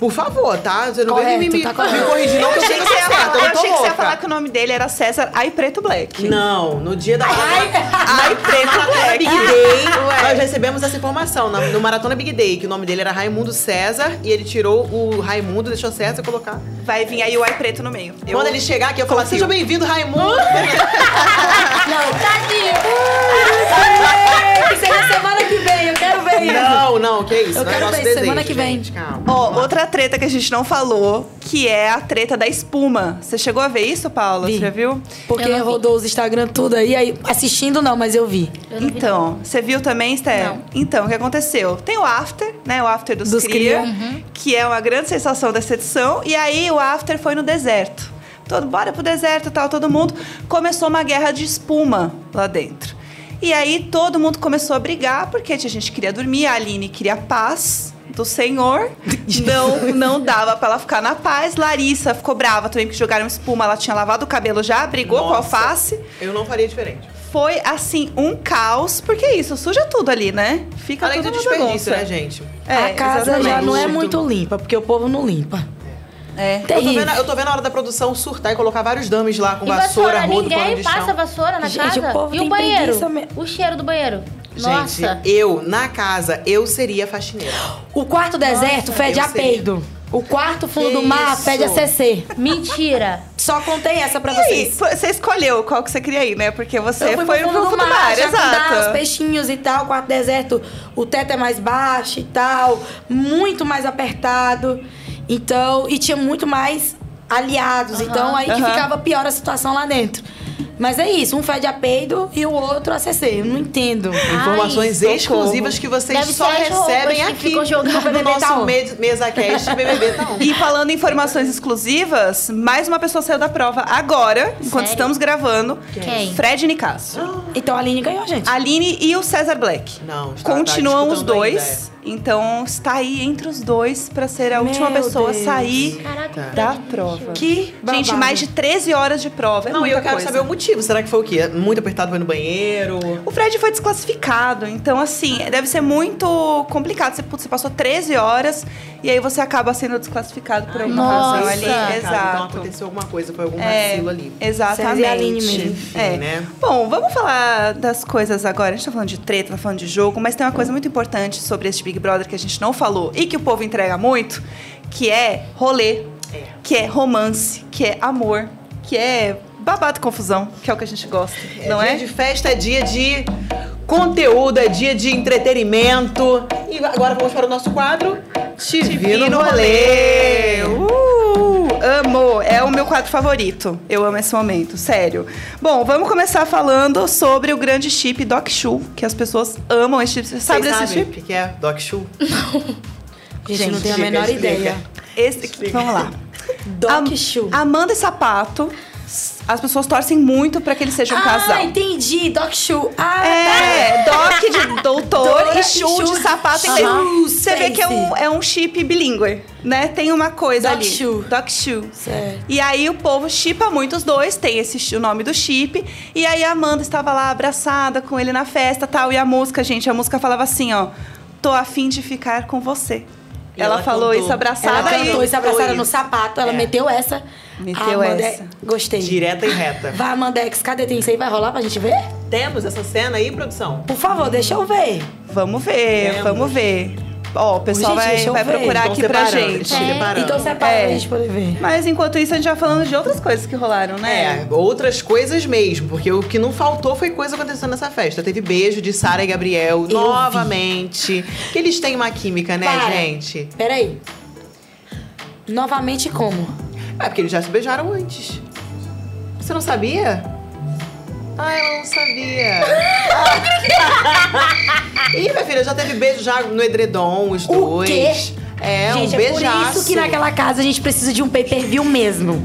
Por favor, tá? Você não vem me, me, Correto, tá me correto. corrigir, não, Eu que eu achei que você ia tá falar, Eu achei que você ia falar que o nome dele era César Ai Preto Black. Não, no dia da Ai Preto Maratona Big Black. Day, nós recebemos essa informação na- no Maratona Big Day, que o nome dele era Raimundo César e ele tirou o Raimundo, deixou César colocar. Vai vir aí o Ai Preto no meio. Eu- Quando ele chegar aqui, eu falar. Seja bem-vindo, Raimundo. [laughs] Não! Ei, Isso é semana que vem, eu quero ver isso. não, não, que isso. Eu não é quero ver desejo, semana que vem. Ó, outra treta que a gente não falou, que é a treta da espuma. Você chegou a ver isso, Paula? Vi. Você já viu? Porque rodou os Instagram tudo aí, aí assistindo não, mas eu vi. Eu não vi, Então, você viu também, Esther? Não. Então, o que aconteceu? Tem o After, né? O After dos, Dos Cria, Cria. que é uma grande sensação dessa edição. E aí, o After foi no deserto. Todo, bora pro deserto e tal, todo mundo. Começou uma guerra de espuma lá dentro. E aí, todo mundo começou a brigar, porque tinha gente que queria dormir, a Aline queria paz do Senhor. Não, não dava pra ela ficar na paz. Larissa ficou brava também, porque jogaram espuma. Ela tinha lavado o cabelo já, brigou com a Nossa, alface. Eu não faria diferente. Foi, assim, um caos, porque é isso, suja tudo ali, né? Fica Além do tudo uma desperdício, bagunça. né, gente? É, a casa já exatamente. não é muito limpa, porque o povo não limpa. É. Eu tô, Terrível. vendo, eu tô vendo a hora da produção surtar e colocar vários dummies lá com E vassoura, vassoura, rodo, pano ninguém passa vassoura na Gente, casa? o povo e tem o banheiro? mesmo. O cheiro do banheiro. Gente, Nossa. eu, na casa, eu seria faxineira. O quarto deserto fede eu a sei. peido. O quarto fundo Que do mar isso? fede a CC. Mentira. Só contei essa pra E aí, vocês. pô, você escolheu qual que você queria ir, né? Porque você Eu fui foi pro fundo do mar, mar, já cuidar, os exato. peixinhos e tal, o quarto deserto, o teto é mais baixo e tal, muito mais apertado. Então, e tinha muito mais aliados. Então, aí que ficava pior a situação lá dentro. Mas é isso, um fede a peido e o outro a CC. Eu não entendo. Informações socorro. exclusivas que vocês Deve só recebem aqui no BBB nosso Taon. me- mesa cast BBB. E falando em informações exclusivas, mais uma pessoa saiu da prova agora, enquanto Sério? estamos gravando. Quem? Fred Nicasso. Então a Aline ganhou, gente. A Aline e o César Black. Não, está- tá Continuam os disputando dois. Então está aí entre os dois pra ser a Meu última pessoa a sair Caraca. da prova. Que Gente, babado. mais de 13 horas de prova. É Não, e eu quero coisa. saber o motivo. Será que foi o quê? Muito apertado, foi no banheiro? O Fred foi desclassificado, então assim, deve ser muito complicado. Você, putz, você passou 13 horas e aí você acaba sendo desclassificado por alguma Nossa. razão ali. Cara, Então Exato. aconteceu alguma coisa, foi algum É, vacilo ali. Exatamente. E mesmo. É. né? Bom, vamos falar das coisas agora. A gente tá falando de treta, tá falando de jogo, mas tem uma coisa muito importante sobre este Big Brother que a gente não falou e que o povo entrega muito, que é rolê, É. que é romance, que é amor, que é babado e confusão, que é o que a gente gosta, não dia é? de festa, é dia de conteúdo, é dia de entretenimento. E agora vamos para o nosso quadro. Te, vi no rolê. Uh, amo! É o meu quadro favorito. Eu amo esse momento, sério. Bom, vamos começar falando sobre o grande chip Doc Shoe, que as pessoas amam esse chip. Você sabe Vocês desse sabem o chip? que é Doc Shoe? Gente, não tenho a menor explica. ideia. Esse, vamos lá. Doc Am- Shoe. Amanda e Sapato, as pessoas torcem muito pra que eles sejam um casal. Ah, entendi. Doc Shoe. Ah, É, Doc de [laughs] doutor e Shoe de sapato. Aham. Então, Você vê que é um, é um chip bilíngue, né? Tem uma coisa Doc ali. Shoe. Doc Shoe. Certo. E aí o povo chipa muito os dois, tem esse o nome do chip. E aí a Amanda estava lá abraçada com ele na festa tal. E a música, gente, a música falava assim, ó. Tô afim de ficar com você. Ela, ela falou cantou. isso abraçada Ela cantou e. isso abraçada no sapato, ela É. meteu essa. Meteu Amanda- essa. Gostei. Direta e reta. Vai, Amandex, cadê? Tem isso aí? Vai rolar pra gente ver? Temos essa cena aí, produção? Por favor, deixa eu ver. Vamos ver, Temos. vamos ver. Ó, o pessoal Gente, vai, eu vai ver. procurar Estão aqui pra gente. Então separa É. pra gente poder ver. Mas enquanto isso, a gente vai falando de outras coisas que rolaram, né? É, outras coisas mesmo, porque o que não faltou foi coisa acontecendo nessa festa. Teve beijo de Sara e Gabriel vi. novamente. Que eles têm uma química, né, Para. gente? Peraí. Novamente como? É porque eles já se beijaram antes. Você não sabia? Ah, ela não sabia. [laughs] Ih, minha filha, já teve beijo já no edredom, os O dois. quê? É, gente, um é beijaço. por isso que naquela casa a gente precisa de um pay-per-view mesmo.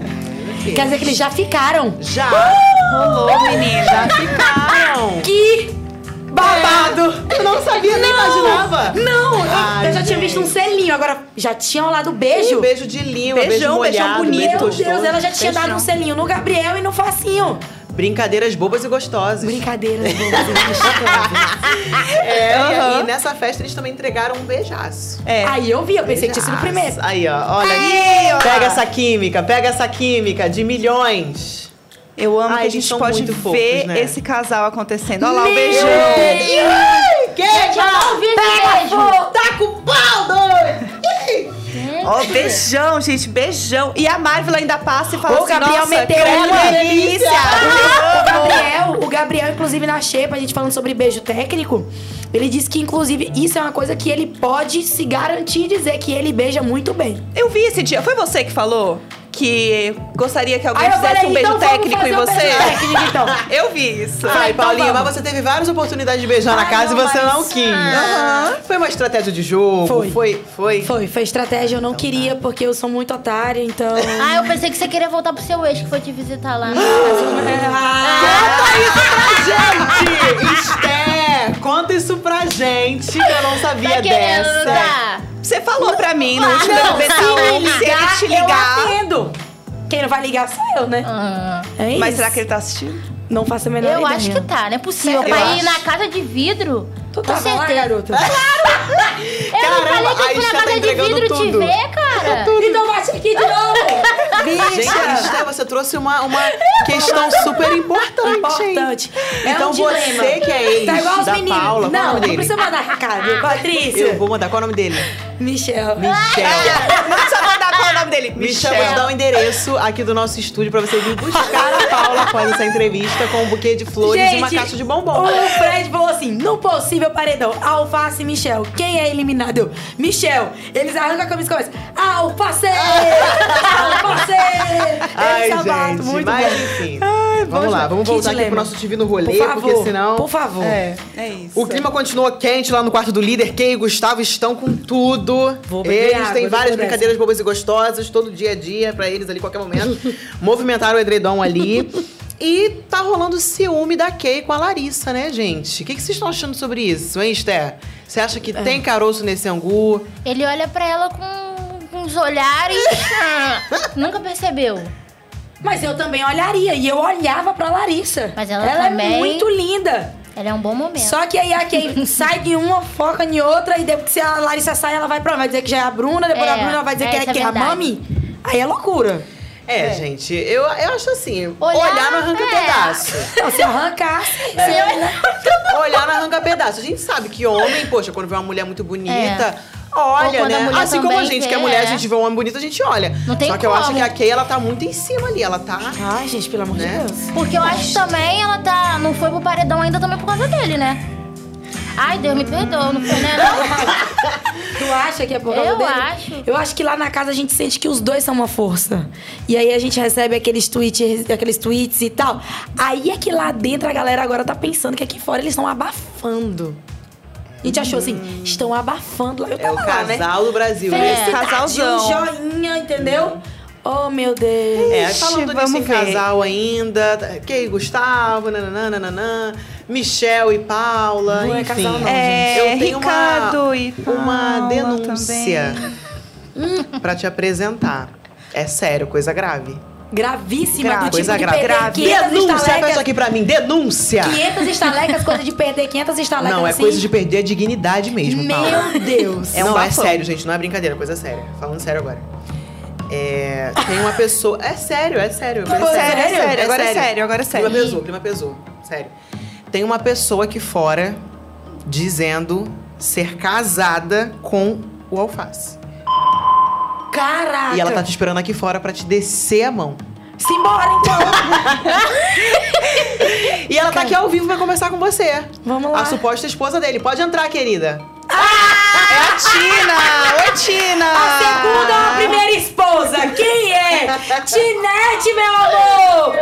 Quer dizer que eles já ficaram. Já Rolou, menina. já [laughs] ficaram. Que babado! Eu não sabia, nem imaginava. Não, eu- Ai, eu já tinha visto um gente. selinho, agora já tinha rolado beijo. Um beijo de língua, Beijão, beijo beijão molhado, bonito. beijo Meu. Deus, ela já tinha Beijão. dado um selinho no Gabriel e no Facinho. Brincadeiras bobas e gostosas. Brincadeiras, [laughs] bobas e gostosas. É, e Aham. aí nessa festa eles também entregaram um beijaço. É. Aí eu vi, eu pensei que tinha sido o Beijaço. primeiro. Aí, ó, olha. Aí, ó. Pega essa química, pega essa química de milhões. Eu amo Ai, que a gente pode fofos, ver né? esse casal acontecendo. Olha lá o Meu beijão. Gente, eu não vi esse beijo. Tá com pau, doido! Ó, beijão, gente, beijão. E a Marvel ainda passa e fala O assim, Gabriel nossa, meteu uma delícia. O Gabriel, o Gabriel, inclusive, na Xepa, a gente falando sobre beijo técnico, ele disse que, inclusive, isso é uma coisa que ele pode se garantir e dizer que ele beija muito bem. Eu vi esse dia. Foi você que falou que gostaria que alguém eu fizesse falei, um beijo então técnico em um você? beijo [laughs] técnico, então. Eu vi isso. Ai, então Paulinha, vamos. mas você teve várias oportunidades de beijar na Ai, casa não, e você mas- não quis. Aham. Foi uma estratégia de jogo? Foi. Foi? Foi? Foi, foi estratégia, eu não queria, porque eu sou muito otária, então... [laughs] Ah, eu pensei que você queria voltar pro seu ex que foi te visitar lá. [gasps] Gente, Esther, conta isso pra gente, que eu não sabia Tá querendo, dessa. não tá? Você falou pra mim no último não, BBB se se ele ligar, te eu ligar. atendo. Quem não vai ligar sou eu, né? Ah, É isso. Mas será que ele tá assistindo? Não faço a menor eu ideia. acho que tá, não é possível. Eu pra ir na casa de vidro. Tu tava lá, certeza. garota? [laughs] Eu Caramba, não falei a que eu fui na tá casa de entregando vidro te tudo. ver, cara. Então bate aqui de [laughs] novo. Gente, Bicha. Esther, você trouxe uma, uma questão super importante. Importante. É Então um dilema. você que é ex Tá igual os da meninos. Paula, qual o não, nome não dele? precisa mandar recado. Patrícia. Eu vou mandar. Qual é o nome dele? Michel. Michel. [laughs] Não precisa mandar qual é o nome dele. Michel, vou te dar o endereço aqui do nosso estúdio pra você vir buscar a Paula após essa entrevista com um buquê de flores e uma caixa de bombom. O Fred falou assim: no possível paredão, Alface e Michel. Quem é eliminado? Eu, Michel. Eles arrancam a camisa e começam: Alface! Alface! [laughs] Ai, Eles gente, muito mas bom. enfim. Vamos lá, vamos voltar aqui dilema. pro nosso TV no rolê, Por favor, porque senão. por favor. É, é isso. O clima continua quente lá no quarto do líder. Kay e Gustavo estão com tudo. Vou beber eles água têm várias brincadeiras bobas e gostosas todo dia a dia pra eles ali, qualquer momento. [laughs] Movimentaram o edredom ali. E tá rolando ciúme da Kay com a Larissa, né, gente? O que, que vocês estão achando sobre isso, hein, Esther? Você acha É. que tem caroço nesse angu? Ele olha pra ela com, com os olhares. [laughs] Nunca percebeu. Mas eu também olharia. E eu olhava pra Larissa. Mas ela é também- muito linda. Ela é um bom momento. Só que aí a Kay [laughs] sai de uma, foca em outra, e depois que a Larissa sai, ela vai pra vai dizer que já é a Bruna, depois É, a Bruna vai dizer é, que é, é que é a. Mami. Aí é loucura. É, gente, eu, eu acho assim, olhar, Olhar, não arranca é. pedaço. Não, se arrancasse. [laughs] olhar não arranca pedaço. A gente sabe que homem, poxa, quando vê uma mulher muito bonita, olha, Ou quando a né? Assim como a gente, vê, que é mulher, a é. gente vê um homem bonito, a gente olha. Não tem Só que eu acho como. que a Kay, ela tá muito em cima ali. Ela tá. Ai, gente, pelo amor Né? de Deus. Porque eu acho que também ela tá. Não foi pro paredão ainda também por causa dele, né? Ai, Deus me perdoa, não foi, né? [laughs] Tu acha que é por causa Eu dele? acho. Eu acho que lá na casa a gente sente que os dois são uma força. E aí a gente recebe aqueles tweets, aqueles tweets e tal. Aí é que lá dentro a galera agora tá pensando que aqui fora eles estão abafando. A gente achou assim, estão abafando lá. Eu É o tava lá, né? casal do Brasil, né? Casalzão. um joinha, entendeu? Oh, meu Deus. É, falando nisso em ver. casal ainda, Kay e Gustavo, nananã, nananã, Michel e Paula, Não é enfim. casal não, É, eu tenho Ricardo uma, e uma Paula denúncia também. pra te apresentar. É sério, coisa grave. Gravíssima, Grave. do tipo Coisa de grave. perder 500 Denúncia, peça aqui pra mim, denúncia! 500 estalecas, coisa de perder 500 estalecas Não, é assim. coisa de perder a dignidade mesmo, Paula. Meu Deus. É não, é bafão. sério, gente, não é brincadeira, é coisa séria. Falando sério agora. É, tem uma pessoa. É sério, é sério. é Pô, sério, é sério, agora é sério, agora é sério. Clima pesou, clima pesou. Sério. Tem uma pessoa aqui fora dizendo ser casada com o alface. Caraca. E ela tá te esperando aqui fora pra te descer a mão. Simbora, então. [laughs] E ela tá aqui ao vivo pra conversar com você. Vamos lá. A suposta esposa dele. Pode entrar, querida. É a Tina! Oi, Tina! A segunda ou a primeira esposa? Quem é? [laughs] Tinete, meu amor!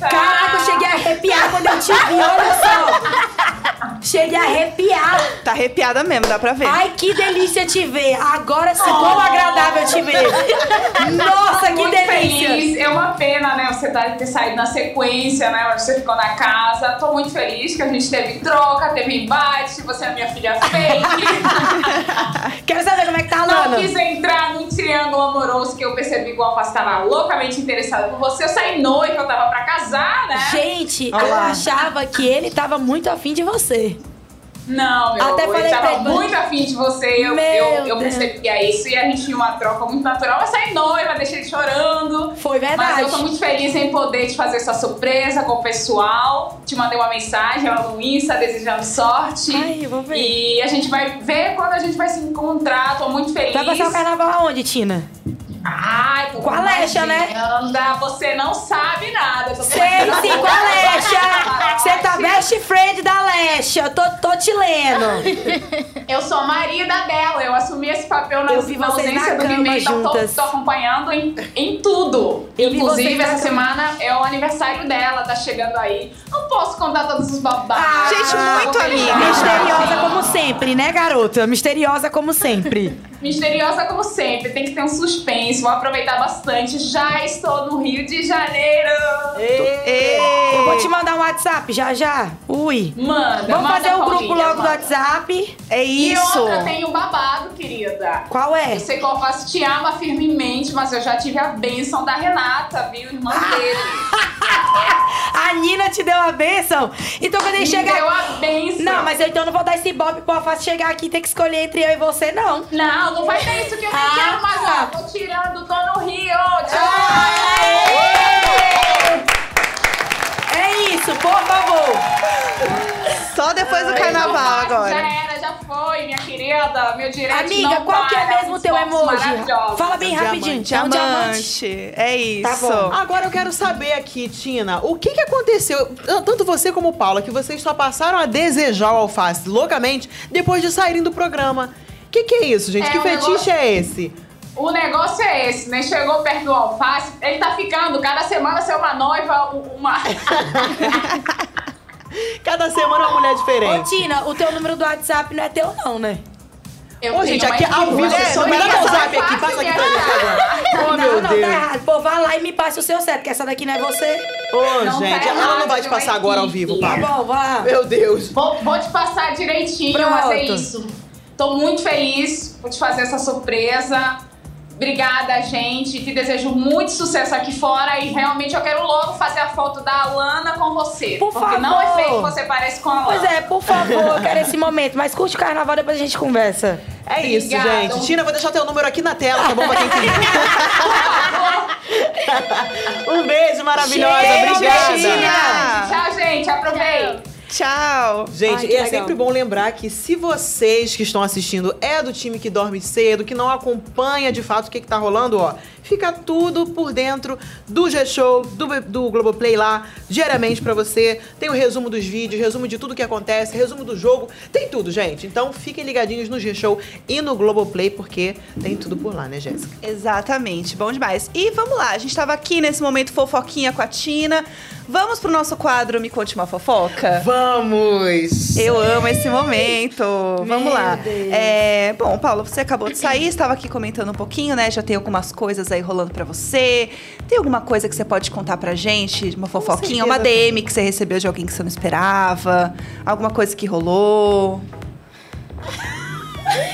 Caraca, eu cheguei a arrepiar quando eu te vi, olha só. Cheguei a arrepiar. Tá arrepiada mesmo, dá pra ver. Ai, que delícia te ver. Agora sim, como agradável te ver. Nossa, que muito delícia. feliz. É uma pena, né? Você tá, ter saído na sequência, né? Você ficou na casa. Tô muito feliz que a gente teve troca, teve embate. Você é minha filha fake. [laughs] Quero saber como é que tá a Não Lana. quis entrar num triângulo amoroso que eu percebi que o Alface tava loucamente interessado por você. Eu saí noiva, eu tava pra casar, né? Gente, Olha eu achava que ele tava muito afim de você. Não, eu, Até eu falei tava muito afim de você. Eu, Meu eu, eu Deus. percebia isso e a gente tinha uma troca muito natural. Eu saí noiva, deixei ele chorando. Foi verdade. Mas eu tô muito feliz em poder te fazer essa surpresa com o pessoal. Te mandei uma mensagem lá no Insta desejando sorte. Ai, eu vou ver. E a gente vai ver quando a gente vai se encontrar. Tô muito feliz. Vai passar o carnaval aonde, Tina? Ai, Com a Alexa, né? Anda, você não sabe nada. Eu tô Sei sim, com a Alexa! Você tá best friend da Alexa, eu tô, tô te lendo. [laughs] Eu sou a marida dela, eu assumi esse papel na, Eu vi na vocês ausência na do então tô, juntas. tô acompanhando em, em tudo. Eu Inclusive, essa semana é o aniversário dela, tá chegando aí. Não posso contar todos os babados. Ah, gente, muito amiga. Misteriosa como sempre, né, garota? Misteriosa como sempre. Misteriosa como sempre, tem que ter um suspense, vou aproveitar bastante. Já estou no Rio de Janeiro. Eu vou te mandar um WhatsApp já já. Ui. Manda, Vamos manda, fazer um grupo logo do manda. WhatsApp. É E isso! outra, tem o babado, querida. Qual é? Eu sei que o Alface te ama firmemente, mas eu já tive a bênção da Renata, viu? Irmã Ah, dele. [laughs] A Nina te deu a bênção? Então quando ele Me chegar. deu a bênção. Não, mas eu então não vou dar esse bob pro Alface chegar aqui e ter que escolher entre eu e você, não. Não, não vai ter isso que eu nem Ah, quero mais. tá. ó. Tô tirando, tô no Rio. Tchau. É isso, por favor. Só depois do carnaval Já agora. era, já foi, minha querida. Meu direito Amiga, qual que é mesmo o teu emoji? Fala bem rapidinho. É um diamante. Diamante. É isso. Tá bom. Agora eu quero saber aqui, Tina, o que que aconteceu, tanto você como Paula, que vocês só passaram a desejar o alface loucamente depois de saírem do programa. O que que é isso, gente? É, que o fetiche negócio- é esse? o negócio é esse, né? Chegou perto do alface, ele tá ficando, cada semana ser uma noiva, uma. [laughs] Cada semana uma mulher Ô, diferente. Tina, o teu número do WhatsApp não é teu, não, né? Eu Ô, gente, aqui ao vivo, é, só me dá é meu zap aqui, passa aqui de pra mim agora. Oh, não, meu não, Deus. tá errado. Pô, vai lá e me passe o seu certo, que essa daqui não é você. Ô, Não gente, tá ela não vai te passar agora ao vivo, Tá Paulo. bom, vá. Meu Deus. Vou, vou te passar direitinho, mas é Pronto. isso. Tô muito feliz por te fazer essa surpresa. Obrigada, gente. Te desejo muito sucesso aqui fora e realmente eu quero logo fazer a foto da Alana com você. Por porque favor. não é feio que você parece com a Alana. Pois é, por favor, eu quero esse momento. Mas curte o carnaval, depois a gente conversa. É isso, Obrigada. gente. Tina, vou deixar teu número aqui na tela, tá bom? Pra quem quiser. [laughs] um beijo maravilhosa. Cheiro, Obrigada. Tchau, gente. Aproveita. Tchau. Gente, Ai, e é legal. sempre bom lembrar que se vocês que estão assistindo é do time que dorme cedo, que não acompanha de fato o que, que tá rolando, ó, fica tudo por dentro do G-Show, do, do Globoplay lá, diariamente pra você. Tem o resumo dos vídeos, resumo de tudo que acontece, resumo do jogo, tem tudo, gente. Então fiquem ligadinhos no G-Show e no Globoplay, porque tem tudo por lá, né, Jéssica? Exatamente, bom demais. E vamos lá, a gente tava aqui nesse momento fofoquinha com a Tina. Vamos pro nosso quadro Me Conte Uma Fofoca? Vamos! Eu amo esse momento. Vamos Meu lá. Deus. É, bom, Paulo, você acabou de sair, estava aqui comentando um pouquinho, né? Já tem algumas coisas aí rolando pra você. Tem alguma coisa que você pode contar pra gente? Uma fofoquinha, uma DM que você recebeu de alguém que você não esperava? Alguma coisa que rolou? [laughs]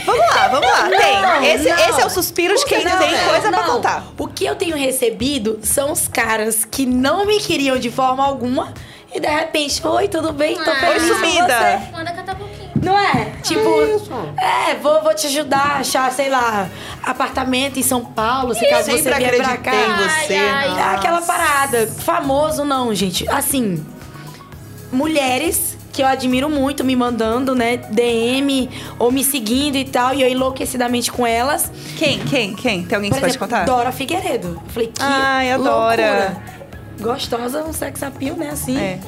Vamos lá, vamos lá. Não, tem. Esse, não. esse é o suspiro de quem Não, tem coisa pra não. contar. O que eu tenho recebido são os caras que não me queriam de forma alguma e de repente, oi, tudo bem? Tô Ah, feliz Oi, com sumida. você." Manda cantar um pouquinho. Não é? Tipo, é, vou, vou te ajudar a achar, sei lá, apartamento em São Paulo, se caso você vier pra cá. em você. Ai, ai. É aquela parada. Famoso não, gente. Assim, mulheres que eu admiro muito me mandando, né, DM ou me seguindo e tal, e eu enlouquecidamente com elas. Quem? Quem? Quem? Tem alguém que Por você exemplo, pode contar? Dora Figueiredo. Eu falei, que Ai, adora. Gostosa, um sex appeal, né, assim. É.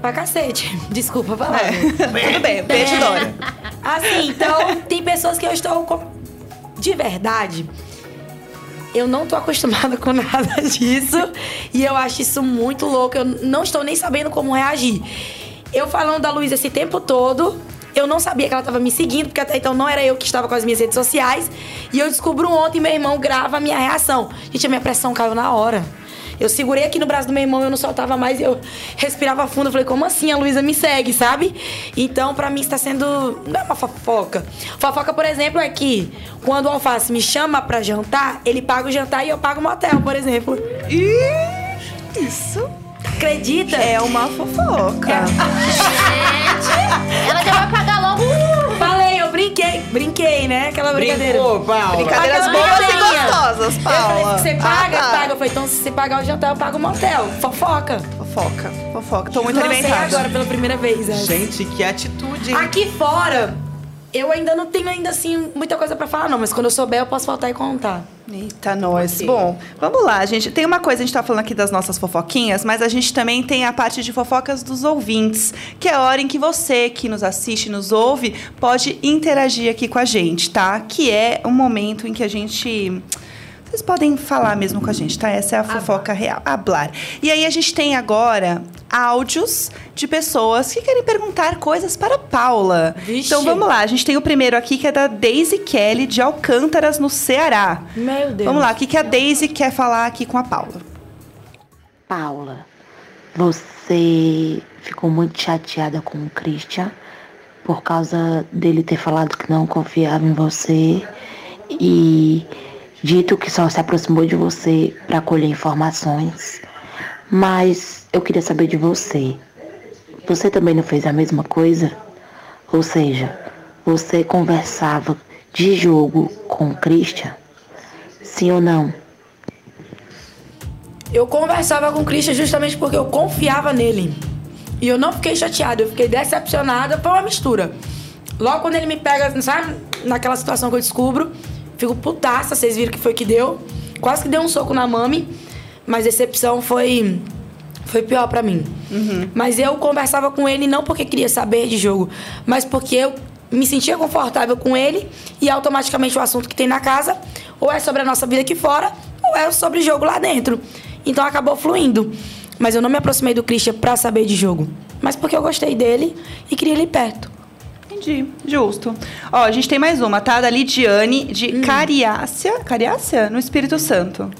Pra cacete. [laughs] Desculpa falar. É. Tudo bem, beijo, É. Dora. Assim, então, tem pessoas que eu estou com... De verdade, eu não tô acostumada com nada [laughs] disso. E eu acho isso muito louco. Eu não estou nem sabendo como reagir. Eu falando da Luísa esse tempo todo, eu não sabia que ela estava me seguindo, porque até então não era eu que estava com as minhas redes sociais. E eu descubro ontem, meu irmão grava a minha reação. Gente, a minha pressão caiu na hora. Eu segurei aqui no braço do meu irmão, eu não soltava mais, eu respirava fundo. Eu falei, como assim? A Luísa me segue, sabe? Então, pra mim, está sendo. Não é uma fofoca. Fofoca, por exemplo, é que quando o Alface me chama pra jantar, ele paga o jantar e eu pago o motel, por exemplo. Ih, isso Acredita? é uma fofoca. [laughs] Gente, ela já vai pagar logo. Eu brinquei. Né? Aquela brincadeira. Brincou, Paula. Brincadeiras Aquela boas e gostosas, Eu Paula. falei, se você paga, Ah, tá. paga. Eu falei, então se você pagar o jantar, eu pago o motel. Fofoca. Fofoca, fofoca. Tô muito Lancei alimentada. agora pela primeira vez. essa. Gente, que atitude. hein? Aqui fora, eu ainda não tenho ainda assim muita coisa pra falar, não. Mas quando eu souber, eu posso voltar e contar. Eita, nós. Bom, vamos lá, gente. Tem uma coisa, a gente tá falando aqui das nossas fofoquinhas, mas a gente também tem a parte de fofocas dos ouvintes, que é a hora em que você que nos assiste, nos ouve, pode interagir aqui com a gente, tá? Que é um momento em que a gente. Vocês podem falar mesmo com a gente, tá? Essa é a fofoca real. Hablar. E aí a gente tem agora áudios de pessoas que querem perguntar coisas para a Paula. Vixe. Então vamos lá, a gente tem o primeiro aqui que é da Daisy Kelly de Alcântaras, no Ceará. Meu Deus. Vamos lá, o que, que a Daisy quer falar aqui com a Paula? Paula, você ficou muito chateada com o Christian por causa dele ter falado que não confiava em você e dito que só se aproximou de você para colher informações. Mas eu queria saber de você. Você também não fez a mesma coisa? Ou seja, você conversava de jogo com o Christian? Sim ou não? Eu conversava com o Christian justamente porque eu confiava nele. E eu não fiquei chateada, eu fiquei decepcionada. Foi uma mistura. Logo quando ele me pega, sabe? Naquela situação que eu descubro, fico putaça, vocês viram que foi que deu. Quase que deu um soco na mami. Mas a decepção foi. Foi pior pra mim. Mas eu conversava com ele não porque queria saber de jogo, mas porque eu me sentia confortável com ele e automaticamente o assunto que tem na casa, Ou é sobre a nossa vida aqui fora, ou é sobre jogo lá dentro. Então acabou fluindo. Mas eu não me aproximei do Christian pra saber de jogo. Mas porque eu gostei dele e queria ele perto. Entendi, justo. Ó, a gente tem mais uma, tá? Da Lidiane, de Hum. Cariácia. Cariácia? No Espírito Santo.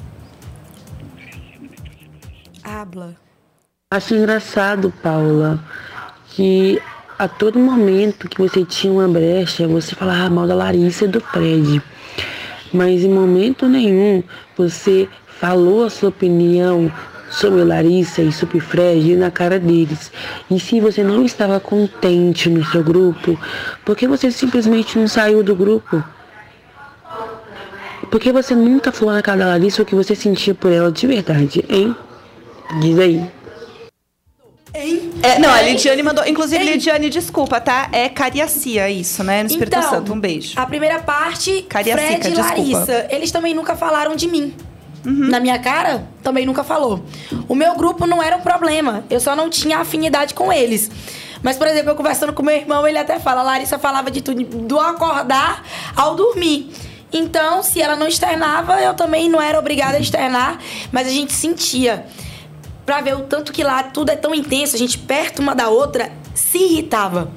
Habla. Acho engraçado, Paula, que a todo momento que você tinha uma brecha, você falava mal da Larissa e do Fred. Mas em momento nenhum você falou a sua opinião sobre Larissa e sobre Fred na cara deles. E se você não estava contente no seu grupo, por que você simplesmente não saiu do grupo? Por que você nunca falou na cara da Larissa o que você sentia por ela de verdade, hein? Diz aí. É, não, a Lidiane mandou. Inclusive, Lidiane, desculpa, tá? É Cariacia isso, né? No Espírito Então, Santo. Um beijo. A primeira parte, Cariacica, Fred e desculpa. Larissa, eles também nunca falaram de mim. Uhum. Na minha cara, também nunca falou. O meu grupo não era um problema. Eu só não tinha afinidade com eles. Mas, por exemplo, eu conversando com meu irmão, ele até fala, a Larissa falava de tudo, do acordar ao dormir. Então, se ela não externava, eu também não era obrigada a externar, mas a gente sentia. Pra ver o tanto que lá tudo é tão intenso, a gente perto uma da outra se irritava.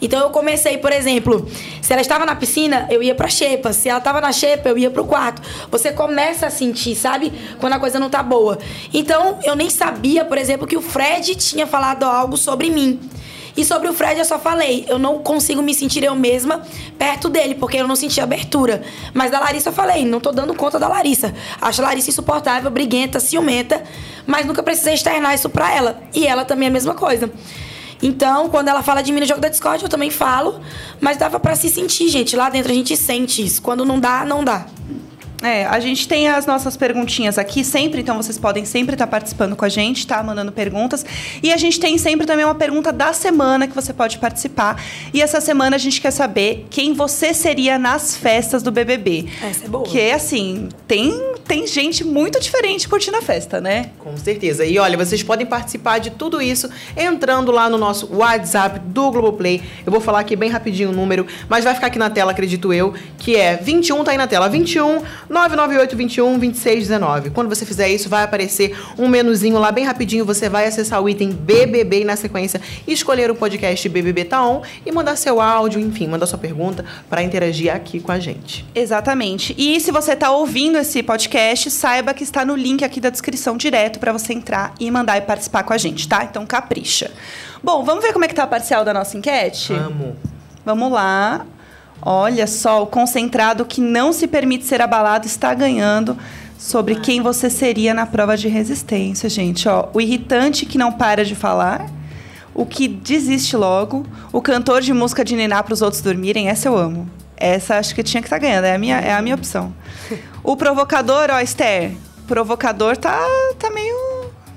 Então eu comecei, por exemplo, se ela estava na piscina, eu ia pra xepa. Se ela estava na xepa, eu ia pro quarto. Você começa a sentir, sabe? Quando a coisa não tá boa. Então eu nem sabia, por exemplo, que o Fred tinha falado algo sobre mim. E sobre o Fred eu só falei, eu não consigo me sentir eu mesma perto dele, porque eu não senti abertura. Mas da Larissa eu falei, não tô dando conta da Larissa. Acho a Larissa insuportável, briguenta, ciumenta, mas nunca precisei externar isso pra ela. E ela também é a mesma coisa. Então, quando ela fala de mim no jogo da Discord, eu também falo, mas dava pra se sentir, gente. Lá dentro a gente sente isso. Quando não dá, não dá. É, a gente tem as nossas perguntinhas aqui sempre, então vocês podem sempre estar participando com a gente, tá? Mandando perguntas. E a gente tem sempre também uma pergunta da semana que você pode participar. E essa semana a gente quer saber quem você seria nas festas do BBB. Essa é boa. Porque, assim, tem, tem gente muito diferente curtindo a festa, né? Com certeza. E olha, vocês podem participar de tudo isso entrando lá no nosso WhatsApp do Globoplay. Eu vou falar aqui bem rapidinho o número, mas vai ficar aqui na tela, acredito eu, que é 21, tá aí na tela, 21 998 21 26 19. Quando você fizer isso, vai aparecer um menuzinho lá bem rapidinho, você vai acessar o item BBB e na sequência escolher o podcast BBB Tá On e mandar seu áudio, enfim, mandar sua pergunta para interagir aqui com a gente. Exatamente. E se você está ouvindo esse podcast, saiba que está no link aqui da descrição direto para você entrar e mandar e participar com a gente, tá? Então capricha. Bom, vamos ver como é que tá a parcial da nossa enquete? Amo. Vamos lá. Olha só, o concentrado que não se permite ser abalado está ganhando sobre quem você seria na prova de resistência, gente. Ó, o irritante que não para de falar, o que desiste logo, o cantor de música de ninar para os outros dormirem, essa eu amo. Essa acho que tinha que estar ganhando, é a minha, é a minha opção. [laughs] O provocador, ó, Esther, provocador tá, tá meio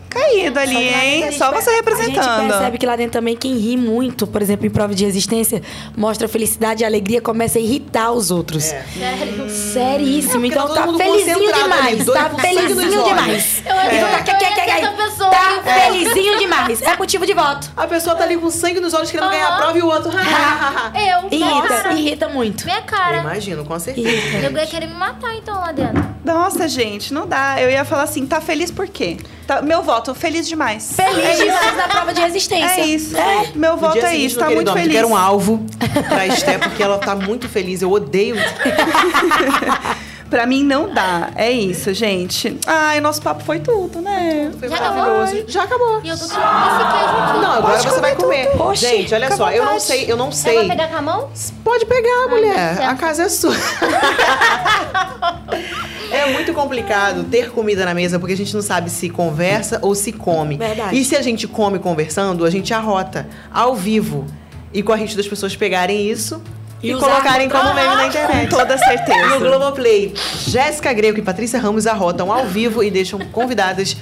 caído ali, que dentro a hein? Só você A representando. gente percebe que lá dentro também quem ri muito, por exemplo, em prova de resistência, mostra felicidade e alegria, começa a irritar os outros. Sério? Seríssimo. É, então tá tá felizinho ali, demais. doido Tá felizinho demais. Eu Então que tá, eu quer, essa pessoa. tá felizinho demais. É motivo de voto. A pessoa tá ali com sangue nos olhos querendo ganhar a prova e o outro. Eu, Irrita, cara. irrita muito. Minha Eu cara. imagino, com certeza. Irrita. Eu ia querer me matar então lá dentro. Nossa, gente, não dá. Eu ia falar assim, tá feliz por quê? Tá- meu voto, feliz demais. Feliz demais na prova de resistência. É isso. É. Meu No voto é seguinte, isso, tá muito feliz. Eu quero um alvo pra Esté, porque ela tá muito feliz. Eu odeio. [laughs] Pra mim não dá. É isso, gente. Ai, nosso papo foi tudo, né? Foi Já acabou? maravilhoso. Já acabou. E eu tô com esse queijo aqui. Não, agora Pode você vai comer. Oxi, Gente, olha só, eu não sei, eu não sei. vai pegar com a mão? Pode pegar, mulher. certo. A casa é sua. [laughs] É muito complicado ter comida na mesa porque a gente não sabe se conversa ou se come. Verdade. E se a gente come conversando, a gente arrota ao vivo. E com a risco das pessoas pegarem isso e, E colocarem como meme na internet. Com toda [laughs] No certeza. Globoplay, Jéssica Greco e Patrícia Ramos arrotam ao vivo e deixam convidadas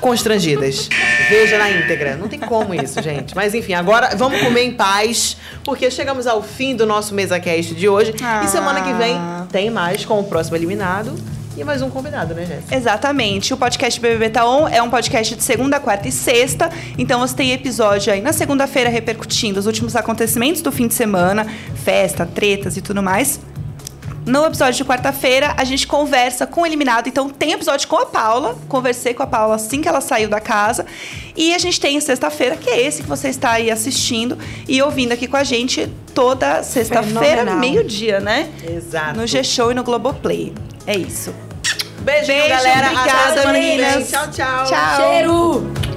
constrangidas. Veja na íntegra. Não tem como isso, gente. Mas enfim, agora vamos comer em paz, porque chegamos ao fim do nosso MesaCast de hoje. Ah. E semana que vem tem mais com o próximo eliminado e mais um convidado, né, Jéssica? Exatamente. O podcast BBB Tá On é um podcast de segunda, quarta e sexta. Então você tem episódio aí na segunda-feira repercutindo os últimos acontecimentos do fim de semana, festa, tretas e tudo mais. No episódio de quarta-feira, a gente conversa com o eliminado. Então, tem episódio com a Paula. Conversei com a Paula assim que ela saiu da casa. E a gente tem sexta-feira, que é esse que você está aí assistindo e ouvindo aqui com a gente toda sexta-feira, meio-dia, né? Exato. No G-Show e no Globoplay. É isso. Beijinho, Beijo, galera. obrigada, meninas. Tchau, tchau. Tchau. Cheiro!